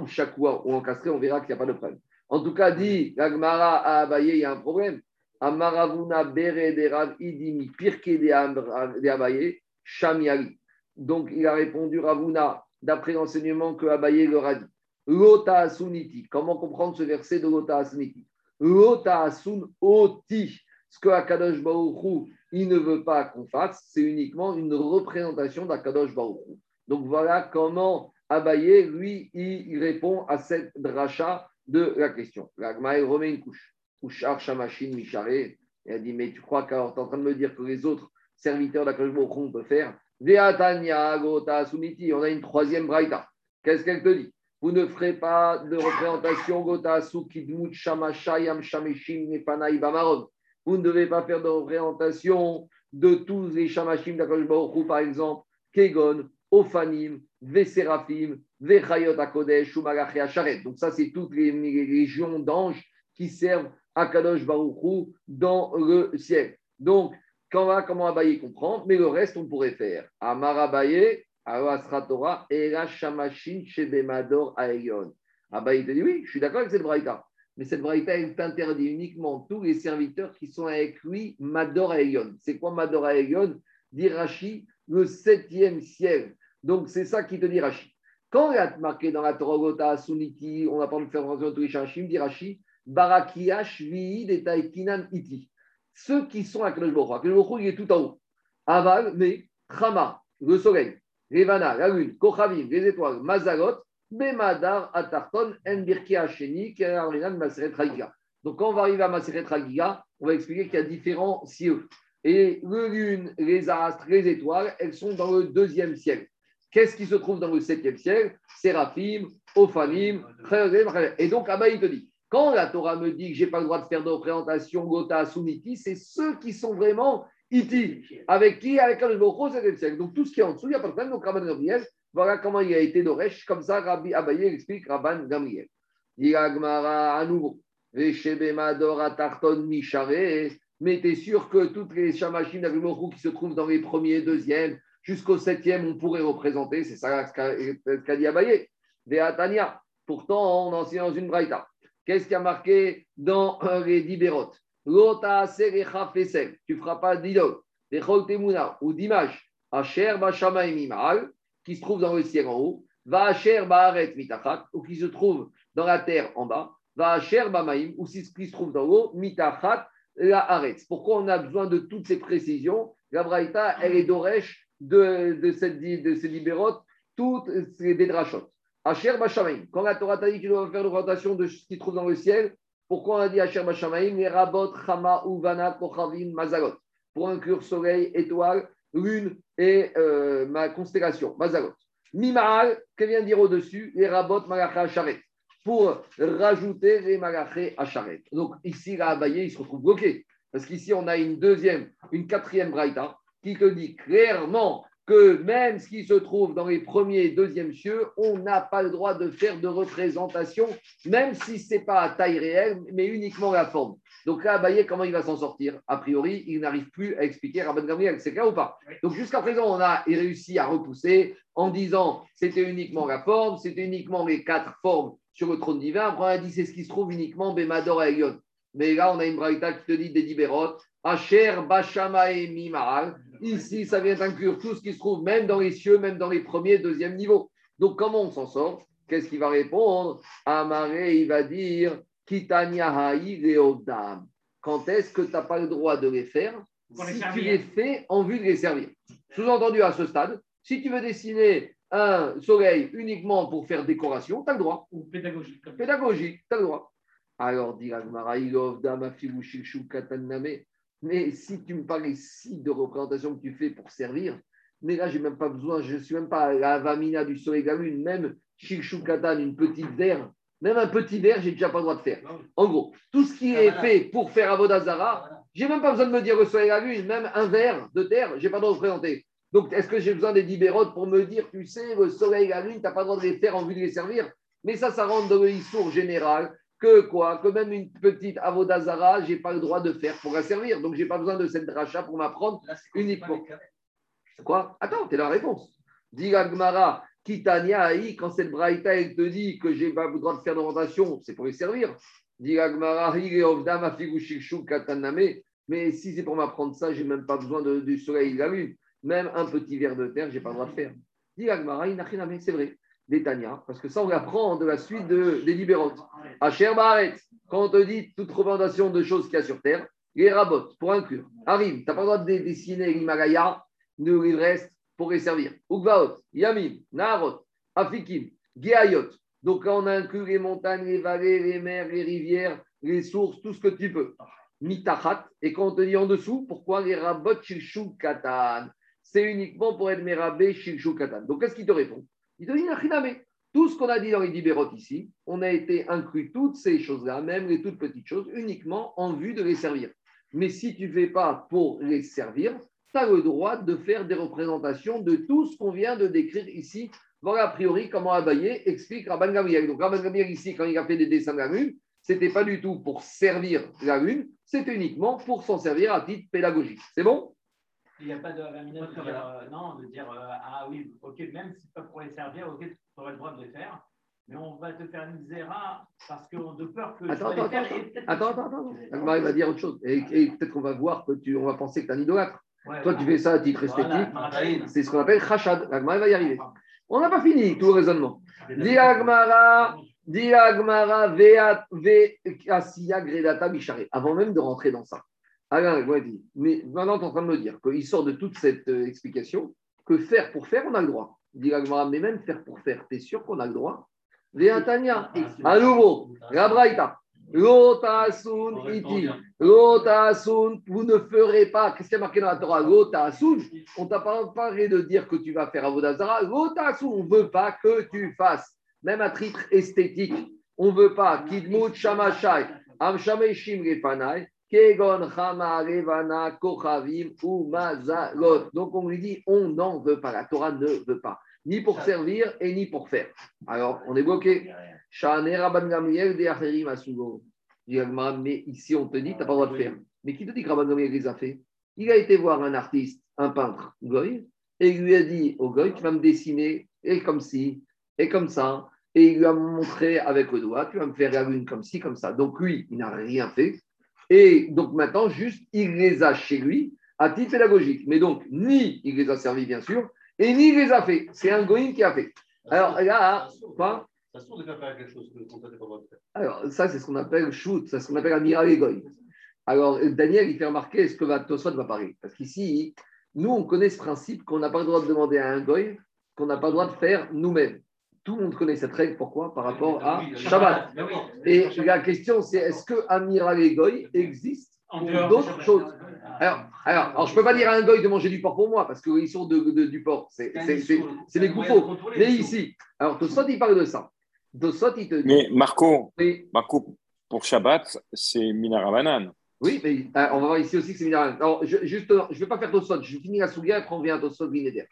ou chakwa ou encastré, on verra qu'il n'y a pas de problème. En tout cas, dit l'Agmara à Abaye, il y a un problème. Amaravuna bere de Rav idimi pirke de Abaye, shamiali. Donc, il a répondu Ravuna, d'après l'enseignement que Abaye leur a dit. Lota asuniti. Comment comprendre ce verset de Lota asuniti? Lota asun oti. Ce que Akadosh Baruch Hu, il ne veut pas qu'on fasse, c'est uniquement une représentation d'Akadosh Baruch Hu. Donc voilà comment Abaye, lui, il répond à cette dracha de la question. L'Agma, il remet une couche. Micharé. Il a dit, mais tu crois qu'alors tu es en train de me dire que les autres serviteurs d'Akadosh Baruch Hu, on peut faire? Veatanya Gota Suniti. On a une troisième braïta. Qu'est-ce qu'elle te dit? Vous ne ferez pas de représentation Gota Sukidmut Shamashayam Shameshim Nepanai Bamaron. Vous ne devez pas faire de représentation de tous les Shamashim d'Akadosh Baruch par exemple, Kegon, Ophanim, Veserafim, Vechayot Akodesh, Shumalachi Asharet. Donc, ça, c'est toutes les, légions d'anges qui servent à Kadosh Baruch dans le ciel. Donc, quand va, comment Abaye comprend, mais le reste, on pourrait faire. Amar Abaye, Asra Torah, Shamashin Shebemador. Abaye te dit oui, je suis d'accord avec cette braïta. Mais cette braïta, elle t'interdit uniquement tous les serviteurs qui sont avec lui, Mador. C'est quoi Mador Aegon Dit Rashi, le septième ciel. Donc, c'est ça qui te dit Rashi. Quand il a marqué dans la Torah Gota, Suniti, on n'a pas de faire attention à tous les dit Rashi, Shvi'id et Taikinan Iti. Ceux qui sont à. Kadosh Baruch Hu, il est tout en haut. Aval, mais Chama, le soleil, Revana, la lune, Kochavim, les étoiles, Mazalot, Bemadar, Atarton, Enbirki Hasheni, Kerarinan, Maseret. Donc, quand on va arriver à Maseret on va expliquer qu'il y a différents cieux. Et le lune, les astres, les étoiles, elles sont dans le deuxième ciel. Qu'est-ce qui se trouve dans le septième ciel Séraphim, Ophanim, Et donc, Abba, il te dit, quand la Torah me dit que je n'ai pas le droit de faire de représentation Gota, Suniti, c'est ceux qui sont vraiment Iti. Avec qui? Avec Hu, septième siècle. Donc, tout ce qui est en dessous, il n'y a pas de problème. Donc, voilà comment il a été d'Oresh. Comme ça, Rabbi Abaye explique Rabban Gamriel. Il a Gmara à nouveau. Mais tu es sûr que toutes les Shamashim d'Agmorou qui se trouvent dans les premiers, deuxièmes, jusqu'au septième, on pourrait représenter. C'est ça ce qu'a dit Abaye. Veatania. Pourtant, on enseigne dans une braïta. Qu'est-ce qui a marqué dans euh, les dix bérotes Lota. Tu ne feras pas d'idole. Ou d'image. Asher bashamaim imal, qui se trouve dans le ciel en haut. Va asher baaret mitachat, ou qui se trouve dans la terre en bas. Va asher bamaim, ou qui se trouve dans l'eau. Mitachat la aretz. Pourquoi on a besoin de toutes ces précisions? La braïta, elle est d'Oresh de, de, cette, de ces libérotes toutes ces des drachotes. Asher Bashamaim, quand la Torah t'a dit qu'il doit faire l'orientation de ce qui se trouve dans le ciel, pourquoi on a dit Asher Bashamaim? Les rabot, Chama, Uvana, Kochavim, Mazalot, pour inclure soleil, étoile, lune et euh, ma constellation, Mazalot. Mimaal, que vient dire au-dessus Les rabot, Malacha, Acharet, pour rajouter les Malaché, Acharet. Donc ici, la Abaye, il se retrouve bloqué. Parce qu'ici, on a une deuxième, une quatrième braïta qui te dit clairement que même ce qui se trouve dans les premiers et deuxièmes cieux, on n'a pas le droit de faire de représentation, même si ce n'est pas à taille réelle, mais uniquement la forme. Donc là, Abaye, comment il va s'en sortir? A priori, il n'arrive plus à expliquer Rabban Gamriel, c'est clair ou pas? Donc jusqu'à présent, on a réussi à repousser en disant c'était uniquement la forme, c'était uniquement les quatre formes sur le trône divin. Après, on a dit c'est ce qui se trouve uniquement Bemador et Elion. Mais là, on a une braïta qui te dit des libérotes. Asher, Bashama et Mimaral. Ici, ça vient inclure tout ce qui se trouve même dans les cieux, même dans les premiers, deuxième niveaux. Donc, comment on s'en sort? Qu'est-ce qu'il va répondre? Amaré, il va dire. Quand est-ce que tu n'as pas le droit de les faire Pour les Si tu les fais en vue de les servir? Sous-entendu à ce stade, si tu veux dessiner un soleil uniquement pour faire décoration, tu as le droit. Ou pédagogique. Comme Pédagogie, tu as le droit. Alors, dit. Mais si tu me parles ici de représentation que tu fais pour servir, mais là, je n'ai même pas besoin, je ne suis même pas à la Vamina du soleil de la lune, même Shilshu, Katan, une petite verre, même un petit verre, j'ai déjà pas le droit de faire. En gros, tout ce qui Ah, est voilà. fait pour faire Avodazara, Voilà. j'ai même pas besoin de me dire le soleil et la lune, même un verre de terre, j'ai pas le droit de représenter. Donc, est-ce que j'ai besoin des libérotes pour me dire, tu sais, le soleil et la lune, tu n'as pas le droit de les faire en vue de les servir? Mais ça, ça rentre dans le histoire général que quoi? Que même une petite avodazara, j'ai pas le droit de faire pour la servir. Donc, j'ai pas besoin de cette dracha pour m'apprendre. Uniquement. Quoi? Attends, t'es la réponse. Dis Gmara, Kitania Aï, quand cette braïta, elle te dit que j'ai pas le droit de faire d'orientation, c'est pour les servir. Mais si c'est pour m'apprendre ça, j'ai même pas besoin du soleil et de la lune. Même un petit verre de terre, j'ai pas le droit de faire. C'est vrai. Des Tania, parce que ça, on l'apprend de la suite de, des libérantes. Asher Baret, quand on te dit toute représentation de choses qu'il y a sur terre, les rabots, pour inclure. Arrive, tu n'as pas le droit de dessiner l'Himalaya, l'Everest les servir. Yamim, Afikim, Geayot. Donc là, on a inclus les montagnes, les vallées, les mers, les rivières, les sources, tout ce que tu peux. Mitachat. Et quand on te dit en dessous, pourquoi les Shilshu Katan? C'est uniquement pour être Shilshu Katan. Donc qu'est-ce qu'il te répond? Il te dit. Tout ce qu'on a dit dans les libérotes ici, on a été inclus toutes ces choses-là, même les toutes petites choses, uniquement en vue de les servir. Mais si tu ne fais pas pour les servir, tu as le droit de faire des représentations de tout ce qu'on vient de décrire ici. Voilà a priori comment Abaye explique Rabban Gamriel. Donc Rabban Gamriel ici, quand il a fait des dessins de la lune, ce n'était pas du tout pour servir la lune, c'était uniquement pour s'en servir à titre pédagogique. C'est bon? Il n'y a pas de ramina de dire, euh, non, de dire, euh, ah oui, ok, même si c'est pas pour les servir, ok, tu aurais le droit de les faire, mais on va te faire une zéra parce qu'on de peur que Attends, tu attends, les faire attends, que Attends, attends, attends. Va dire autre chose. Et, et peut-être qu'on va voir que tu, on va penser que tu es un idolâtre. Ouais, Toi, tu fais ça à titre voilà, esthétique. C'est ce qu'on appelle Khachad. Agmar, il va y arriver. On n'a pas fini tout le raisonnement. Dis Agmara, dis Agmara, vea- ve- asiya gredata bishare. Avant même de rentrer dans ça. Alain, m'a dit, mais maintenant, tu es en train de me dire qu'il sort de toute cette euh, explication que faire pour faire, on a le droit. Dis Agmara, mais même faire pour faire, tu es sûr qu'on a le droit? Vea Tanya. À nouveau, la Braïta. Lotasun iti. Lotasun, vous ne ferez pas. Qu'est-ce qu'il y a marqué dans la Torah? Lotasun. On t'a pas parlé de dire que tu vas faire Avodazara. Lotasun, on ne veut pas que tu fasses, même à titre esthétique. On ne veut pas. Kidmut shamashai. Amshameshim repanai. Kegon chama revana kochavim ou mazalot. Donc on lui dit, on n'en veut pas. La Torah ne veut pas. Ni pour servir et ni pour faire. Alors, on est bloqué. Mais ici, on te dit, tu n'as pas le droit de faire. Mais qui te dit que Rabban Gamliel les a fait? Il a été voir un artiste, un peintre, Goy, et il lui a dit au Goy, tu vas me dessiner, et comme ci, et comme ça. Et il lui a montré avec le doigt, tu vas me faire la lune comme ci, comme ça. Donc lui, il n'a rien fait. Et donc maintenant, juste, il les a chez lui à titre pédagogique. Mais donc, ni il les a servis, bien sûr, et ni il les a fait. C'est un Goïm qui a fait. Alors là, quoi Ça se trouve de faire quelque chose que qu'on t'a pas faire. Alors, ça, c'est ce qu'on appelle shoot, c'est ce qu'on appelle amiral égoï. Alors, Daniel, il fait remarquer ce que va, Tosfot va parler? Parce qu'ici, Nous, on connaît ce principe qu'on n'a pas le droit de demander à un goy, qu'on n'a pas le droit de faire nous-mêmes. Tout le monde connaît cette règle. Pourquoi? Par rapport à Shabbat. Ben oui. Et la question, c'est est-ce que Amiral et Goy existe pour d'autres choses? Alors, alors, alors, je ne peux pas dire à un Goy de manger du porc pour moi, parce qu'ils sont de, de- du porc. C'est c'est- c'est- c'est des gouffaux. Mais ici, alors Tosot, il parle de ça. Tosot, il te dit. Mais Marco, Oui, Marco, pour Shabbat, c'est Minarabanan. oui, mais euh, on va voir ici aussi que c'est minéral. Alors, je, juste, euh, je ne vais pas faire Tosot, je finis la Souga, après on vient à Tosot Vinéder.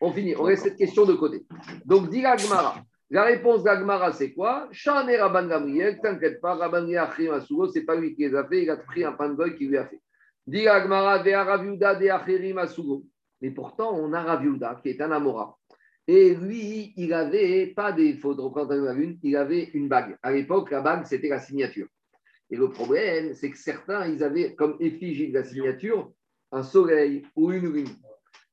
On finit, on laisse cette question de côté. Donc, dit la Gemara. La réponse de la Gemara, c'est quoi? Shane Rabban Gamriel, t'inquiète pas, Rabban Yachim Asugo, c'est pas lui qui les a fait, il a pris un pain de goy qui lui a fait. Dit la Gemara, Vea Raviuda de Achirim Asugo. Mais pourtant, on a Raviuda, qui est un Amora. Et lui, il n'avait pas des fautes de représentation de il avait une bague. À l'époque, la bague, c'était la signature. Et le problème, c'est que certains, ils avaient comme effigie de la signature un soleil ou une lune.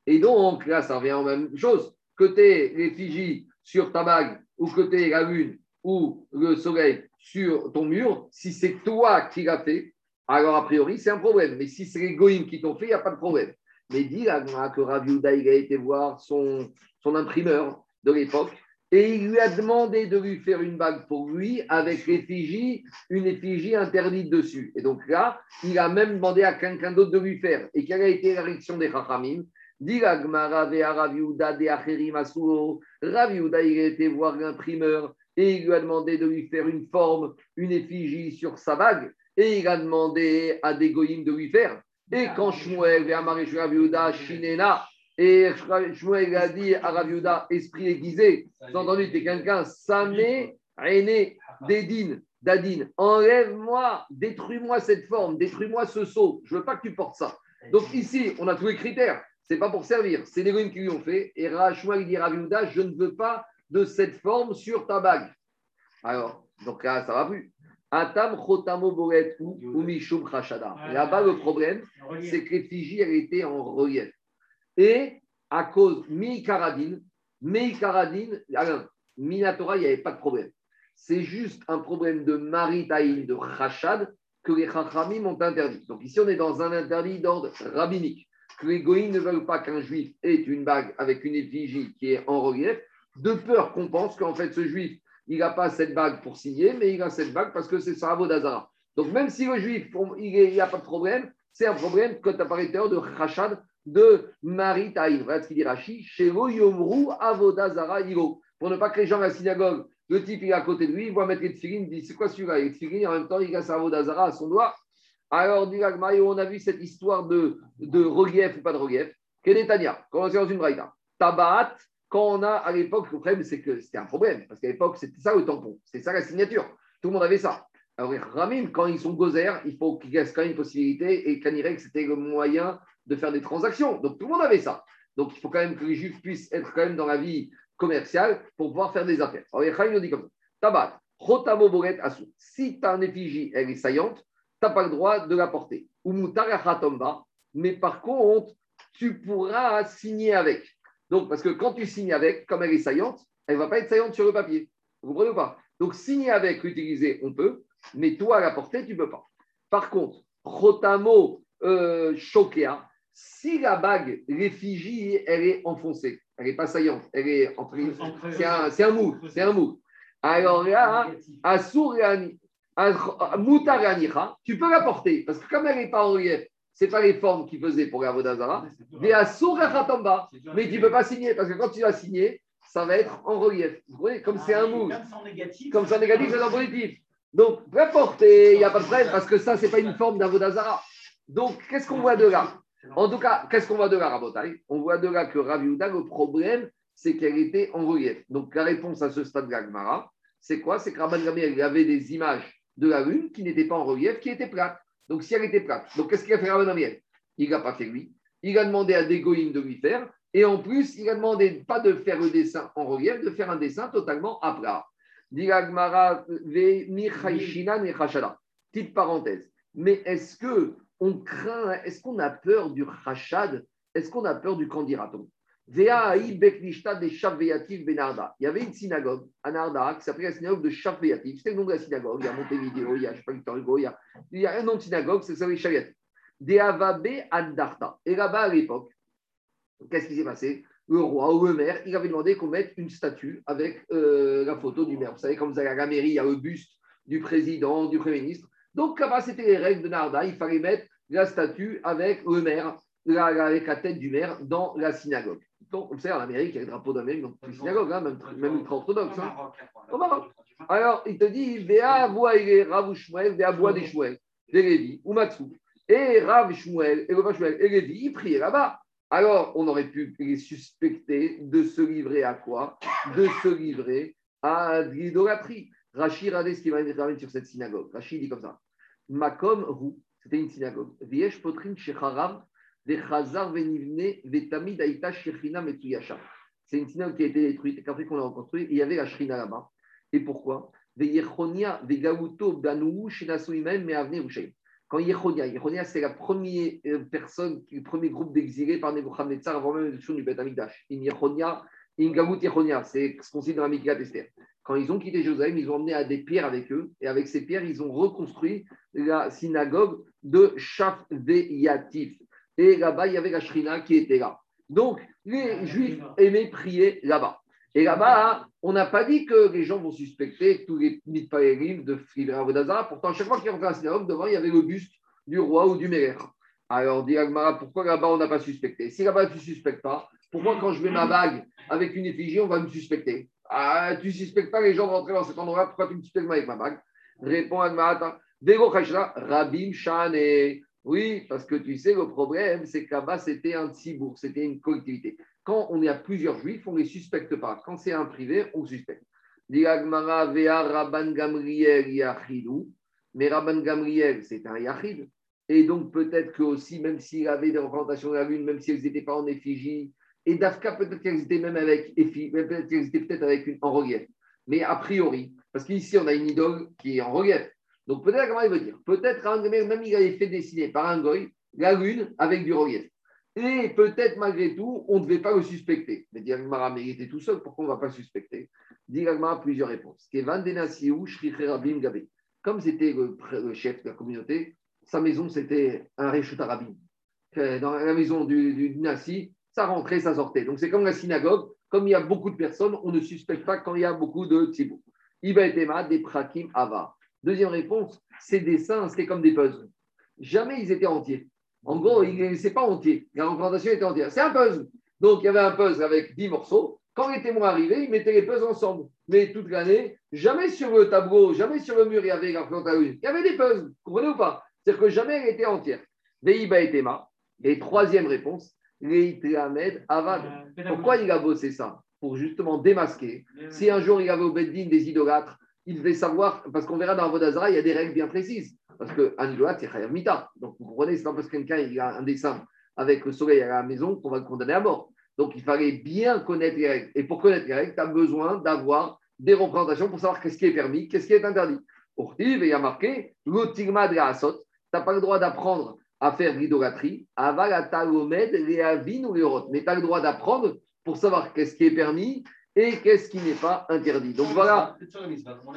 Et donc, là, ça revient en même chose. Que tu l'effigie sur ta bague, ou que tu la lune ou le soleil sur ton mur, si c'est toi qui l'as fait, alors a priori, c'est un problème. Mais si c'est les qui t'ont fait, il n'y a pas de problème. Mais dis là que Rav Yehuda, il a été voir son, son imprimeur de l'époque et il lui a demandé de lui faire une bague pour lui avec l'effigie, une effigie interdite dessus. Et donc là, il a même demandé à quelqu'un d'autre de lui faire. Et quelle a été la réaction des Chachamim? Dit Yehuda de Acherim Asuo. Rav Yehuda, il a été voir l'imprimeur et il lui a demandé de lui faire une forme, une effigie sur sa bague. Et il a demandé à des goïms de lui faire. Et quand Shmuel vea Marish Rav Yehuda, Shinena, et Shmuel a dit à Rav Yehuda, esprit aiguisé, vous entendu, tu es quelqu'un, Samé, Aîné, Dédine, Dadine, enlève-moi, détruis-moi cette forme, détruis-moi ce seau, je veux pas que tu portes ça. Donc ici, on a tous les critères, c'est pas pour servir, c'est les goïms qui lui ont fait, et Shmuel dit à Rav Yehuda, je ne veux pas de cette forme sur ta bague. Alors, donc là, ça va plus. Atam chotamo boret ou mishum chashada. Là-bas, le problème, c'est que l'effigie, elle était en relief. Et à cause mi-karadine, mi-karadine, alors, Minatora, il n'y avait pas de problème. C'est juste un problème de maritaïn, de rachad, que les chachamim ont interdit. Donc ici, on est dans un interdit d'ordre rabbinique, que les goïms ne veulent pas qu'un juif ait une bague avec une effigie qui est en relief, de peur qu'on pense qu'en fait, ce juif, il n'a pas cette bague pour signer, mais il a cette bague parce que c'est sa Avodazara. Donc même si le juif, il n'y a pas de problème, c'est un problème quand apparaît de rachad, de Maritaïn. Voilà ce qu'il dit Rashi, Shelo Yomru Avodazara. Pour ne pas que les gens à la synagogue, le type il est à côté de lui, il voit mettre les tfilines, il dit c'est quoi celui-là? Les tfilines, en même temps, il a sa Avodazara à son doigt. Alors, dit on a vu cette histoire de, de relief ou pas de relief. Kenetania, quand on est dans une braïda. Tabat, quand on a à l'époque, le problème, c'est que c'était un problème, parce qu'à l'époque, c'était ça le tampon, c'était ça la signature. Tout le monde avait ça. Alors, Ramim, quand ils sont gozer, il faut qu'ils laissent quand même une possibilité, et Kanirek, c'était le moyen de faire des transactions. Donc, tout le monde avait ça. Donc, il faut quand même que les juifs puissent être quand même dans la vie commerciale pour pouvoir faire des affaires. Alors, les Ramim nous dit comme ça Tabat, Chotamo Boret Asu. Si une effigie, elle est saillante, tu n'as pas le droit de la porter. Ou mais par contre, tu pourras signer avec. Donc, parce que quand tu signes avec, comme elle est saillante, elle ne va pas être saillante sur le papier. Vous comprenez ou pas? Donc, signer avec, l'utiliser, on peut, mais toi, la porter, tu ne peux pas. Par contre, Rotamo euh, Shokea, si la bague, l'effigie, elle est enfoncée, elle n'est pas saillante, elle est en c'est un, c'est un mou, c'est un mou. Alors là, Asur Mutaranicha, tu peux la porter, parce que comme elle n'est pas en relief, ce n'est pas les formes qu'il faisait pour la Vodazara, mais tu ne peux pas signer, parce que quand tu vas signer, ça va être en relief. Vous voyez, comme c'est un mou, Comme c'est en négatif. c'est en positif. Donc, la porter, il n'y a pas de problème, parce que ça, ce n'est pas une forme d'Avodazara. Donc, qu'est-ce qu'on voit de là? En tout cas, qu'est-ce qu'on voit de là, Rabotai? On voit de là que Rav Yehuda, le problème, c'est qu'elle était en relief. Donc, la réponse à ce stade de c'est quoi? C'est que Rabban il avait des images de la lune qui n'étaient pas en relief, qui étaient plates. Donc, si elle était plate, donc qu'est-ce qu'il a fait Rabban Gamliel Il n'a pas fait lui. Il a demandé à des goïms de lui faire. Et en plus, il a demandé pas de faire le dessin en relief, de faire un dessin totalement à plat. Petite parenthèse. Mais est-ce que on craint, est-ce qu'on a peur du rachad Est-ce qu'on a peur du candidaton? Il y avait une synagogue à Narda qui s'appelait la synagogue de Shavveyativ. C'était le nom de la synagogue. Il y a Montevideo, il y a, Hugo, il y a, il y a un nom de synagogue, c'est ça, Shavveyativ. Deavabe Andarta. Et là-bas, à l'époque, qu'est-ce qui s'est passé Le roi ou le maire, il avait demandé qu'on mette une statue avec euh, la photo du maire. Vous savez, comme vous allez à la mairie, il y a le buste du président, du Premier ministre. Donc là-bas, c'était les règles de Narda. Il fallait mettre la statue avec le maire, avec la tête du maire dans la synagogue. Donc, vous savez, en Amérique, il y a le drapeau d'Amérique dans toutes les synagogues, hein, même, même ultra-orthodoxe. hein. Au Maroc. Alors, il te dit, Véa voix et Rav Shmuel, Véa voix des Shmuel, des Lévi, ou Matsu. Et Rav Shmuel, et le Rav Shmuel, et Lévi, ils priaient là-bas. Alors, on aurait pu les suspecter de se livrer à quoi? De se livrer à l'idolâtrie. Rachid, regardez ce qui va intervenir sur cette synagogue. Rachid dit comme ça Makom Rou, c'était une synagogue. Viesh Potrin Shecharav, C'est une synagogue qui a été détruite qu'après qu'on l'a reconstruite, il y avait la Shrina là-bas. Et pourquoi? Quand Yechonia, Yechonia c'est la première euh, personne, le premier groupe d'exilés par Nebuchadnezzar avant même l'élection du Beth Amikdash. In Yechonia, c'est ce qu'on dans la. Quand ils ont quitté Jérusalem, ils ont emmené des pierres avec eux, et avec ces pierres, ils ont reconstruit la synagogue de Shafveyatif. Et là-bas, il y avait la Shrina qui était là. Donc, les Juifs aimaient prier là-bas. Et là-bas, on n'a pas dit que les gens vont suspecter tous les mitpaérim de Friver Avodazara. Pourtant, chaque fois qu'ils rentraient à la synagogue, devant, il y avait le buste du roi ou du Méler. Alors, dit Agmara, pourquoi là-bas, on n'a pas suspecté? Si là-bas, tu ne suspectes pas, pourquoi quand je mets ma bague avec une effigie, on va me suspecter? Ah, Tu ne suspectes pas les gens de rentrer dans cet endroit, pourquoi tu me suspectes avec ma bague? Répond Agmara. Vego Rabim Shane. Oui, parce que tu sais, le problème, c'est que là-bas, c'était un tzibourg, c'était une collectivité. Quand on est à plusieurs juifs, on ne les suspecte pas. Quand c'est un privé, on suspecte. Rabban Gamriel Yachidou. Mais Rabban Gamriel, c'est un Yachid. Et donc, peut-être que aussi, même s'il avait des représentations de la lune, même si elles n'étaient pas en effigie, et Dafka, peut-être qu'elles étaient même avec effigie, peut-être qu'elles étaient peut-être avec une en relief. Mais a priori, parce qu'ici, on a une idole qui est en relief. Donc, peut-être, comment il veut dire? Peut-être, un Gamriel, même il avait fait dessiner par un goy la lune avec du relief. Et peut-être, malgré tout, on ne devait pas le suspecter. Mais Diagmara, mais il était tout seul, pourquoi on ne va pas le suspecter? Diagmara, plusieurs réponses. Comme c'était le, chef de la communauté, sa maison, c'était un Réchut Arabim. Euh, Dans la maison du, du, du Nassi, ça rentrait, ça sortait. Donc, c'est comme la synagogue. Comme il y a beaucoup de personnes, on ne suspecte pas quand il y a beaucoup de tzibou. Iba et des prakim ava. Deuxième réponse, ces dessins, c'était comme des puzzles. Jamais ils étaient entiers. En gros, ce n'est pas entier. La représentation était entière. C'est un puzzle. Donc, il y avait un puzzle avec 10 morceaux. Quand les témoins arrivaient, ils mettaient les puzzles ensemble. Mais toute l'année, jamais sur le tableau, jamais sur le mur, il y avait la représentation. Il y avait des puzzles. Vous comprenez ou pas? C'est-à-dire que jamais elle était entière. Veiba et Tema. Et troisième réponse, Leitlamed Avad. Pourquoi il a bossé ça? Pour justement démasquer. Si un jour il avait au Beddin des idolâtres, il devait savoir, parce qu'on verra dans Vodazara, il y a des règles bien précises. Parce qu'un idolâtre, c'est Chayav Mita. Donc vous comprenez, c'est pas parce que quelqu'un a un dessin avec le soleil à la maison qu'on va le condamner à mort. Donc il fallait bien connaître les règles. Et pour connaître les règles, tu as besoin d'avoir des représentations pour savoir qu'est-ce qui est permis, qu'est-ce qui est interdit. Ortiv, il y a marqué, l'otigma de tu n'as pas le droit d'apprendre à faire l'idolâtrie, avalatagomed, les avin ou les. Mais tu as le droit d'apprendre pour savoir qu'est-ce qui est permis et qu'est-ce qui n'est pas interdit? Donc voilà,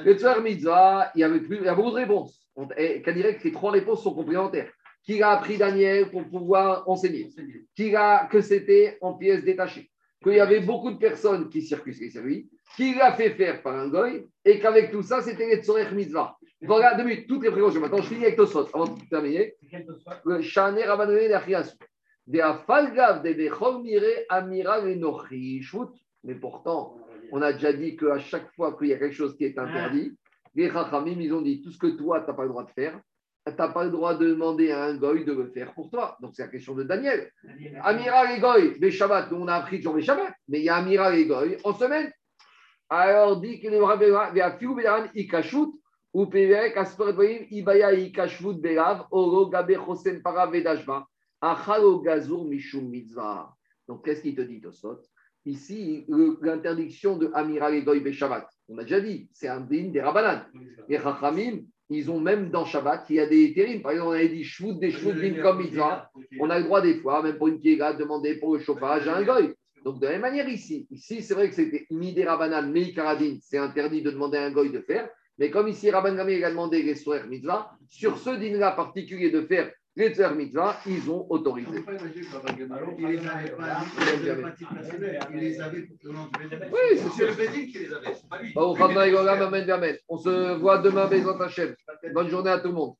le Tzar Mitzvah, il y, avait a beaucoup de réponses. On- Et qu'à dire que les trois réponses sont complémentaires. Qui a appris Daniel pour pouvoir enseigner Qui a que c'était en pièces détachées Qu'il y avait beaucoup de personnes qui circulaient sur lui Qui l'a fait faire par un goy Et qu'avec tout ça, c'était les Tzorech Mitzvah. Voilà, deux minutes, toutes les précautions. Maintenant, je finis avec Tosot avant de terminer. Le Shaner Rabbané d'Achias. Des Afalgav, des Bechol Mire, Amira, Lenochi, Shvut. Mais pourtant, on a déjà dit qu'à chaque fois qu'il y a quelque chose qui est interdit, les Chachamim, ils ont dit tout ce que toi, tu n'as pas le droit de faire, tu n'as pas le droit de demander à un goy de le faire pour toi. Donc, c'est la question de Daniel. Amiral et goy, les Shabbat, nous, on a appris toujours les Shabbat, mais il y a Amiral et goy en semaine. Alors, dit que les Ikashut, ou Pévek, Asperadvoïm, Ibaya, Ikashvut, Belav, Oro, Gabe, Chosen, Para, Vedashva, Achalo, Gazur, Mishum, Mitzvah. Donc, qu'est-ce qu'il te dit, Tosot? Ici, l'interdiction de Amiral et Goy Shabbat, on a déjà dit, c'est un din des Rabbanan. Les Chachamim, ils ont même dans Shabbat, il y a des térim. Par exemple, on avait dit Shvut des Shvut bin comme mitzvah. On a le droit des fois, même pour une kiega, de demander pour le chauffage à un goy. Donc, de la même manière ici, ici, c'est vrai que c'était Midé Rabbanan, Meikaradin, c'est interdit de demander à un goy de faire. Mais comme ici, Rabban Gamé a demandé les mitzvah, sur ce din-là particulier de faire les Tzer Mitzvah, ils ont autorisé. Il les avait pas il les avait pas personnel, il les avait au nom du Bédine. Oui, c'est sûr. le Bédine qui les avait, Amen. On se voit demain, Bezrat Hashem. Bonne journée à tout le monde.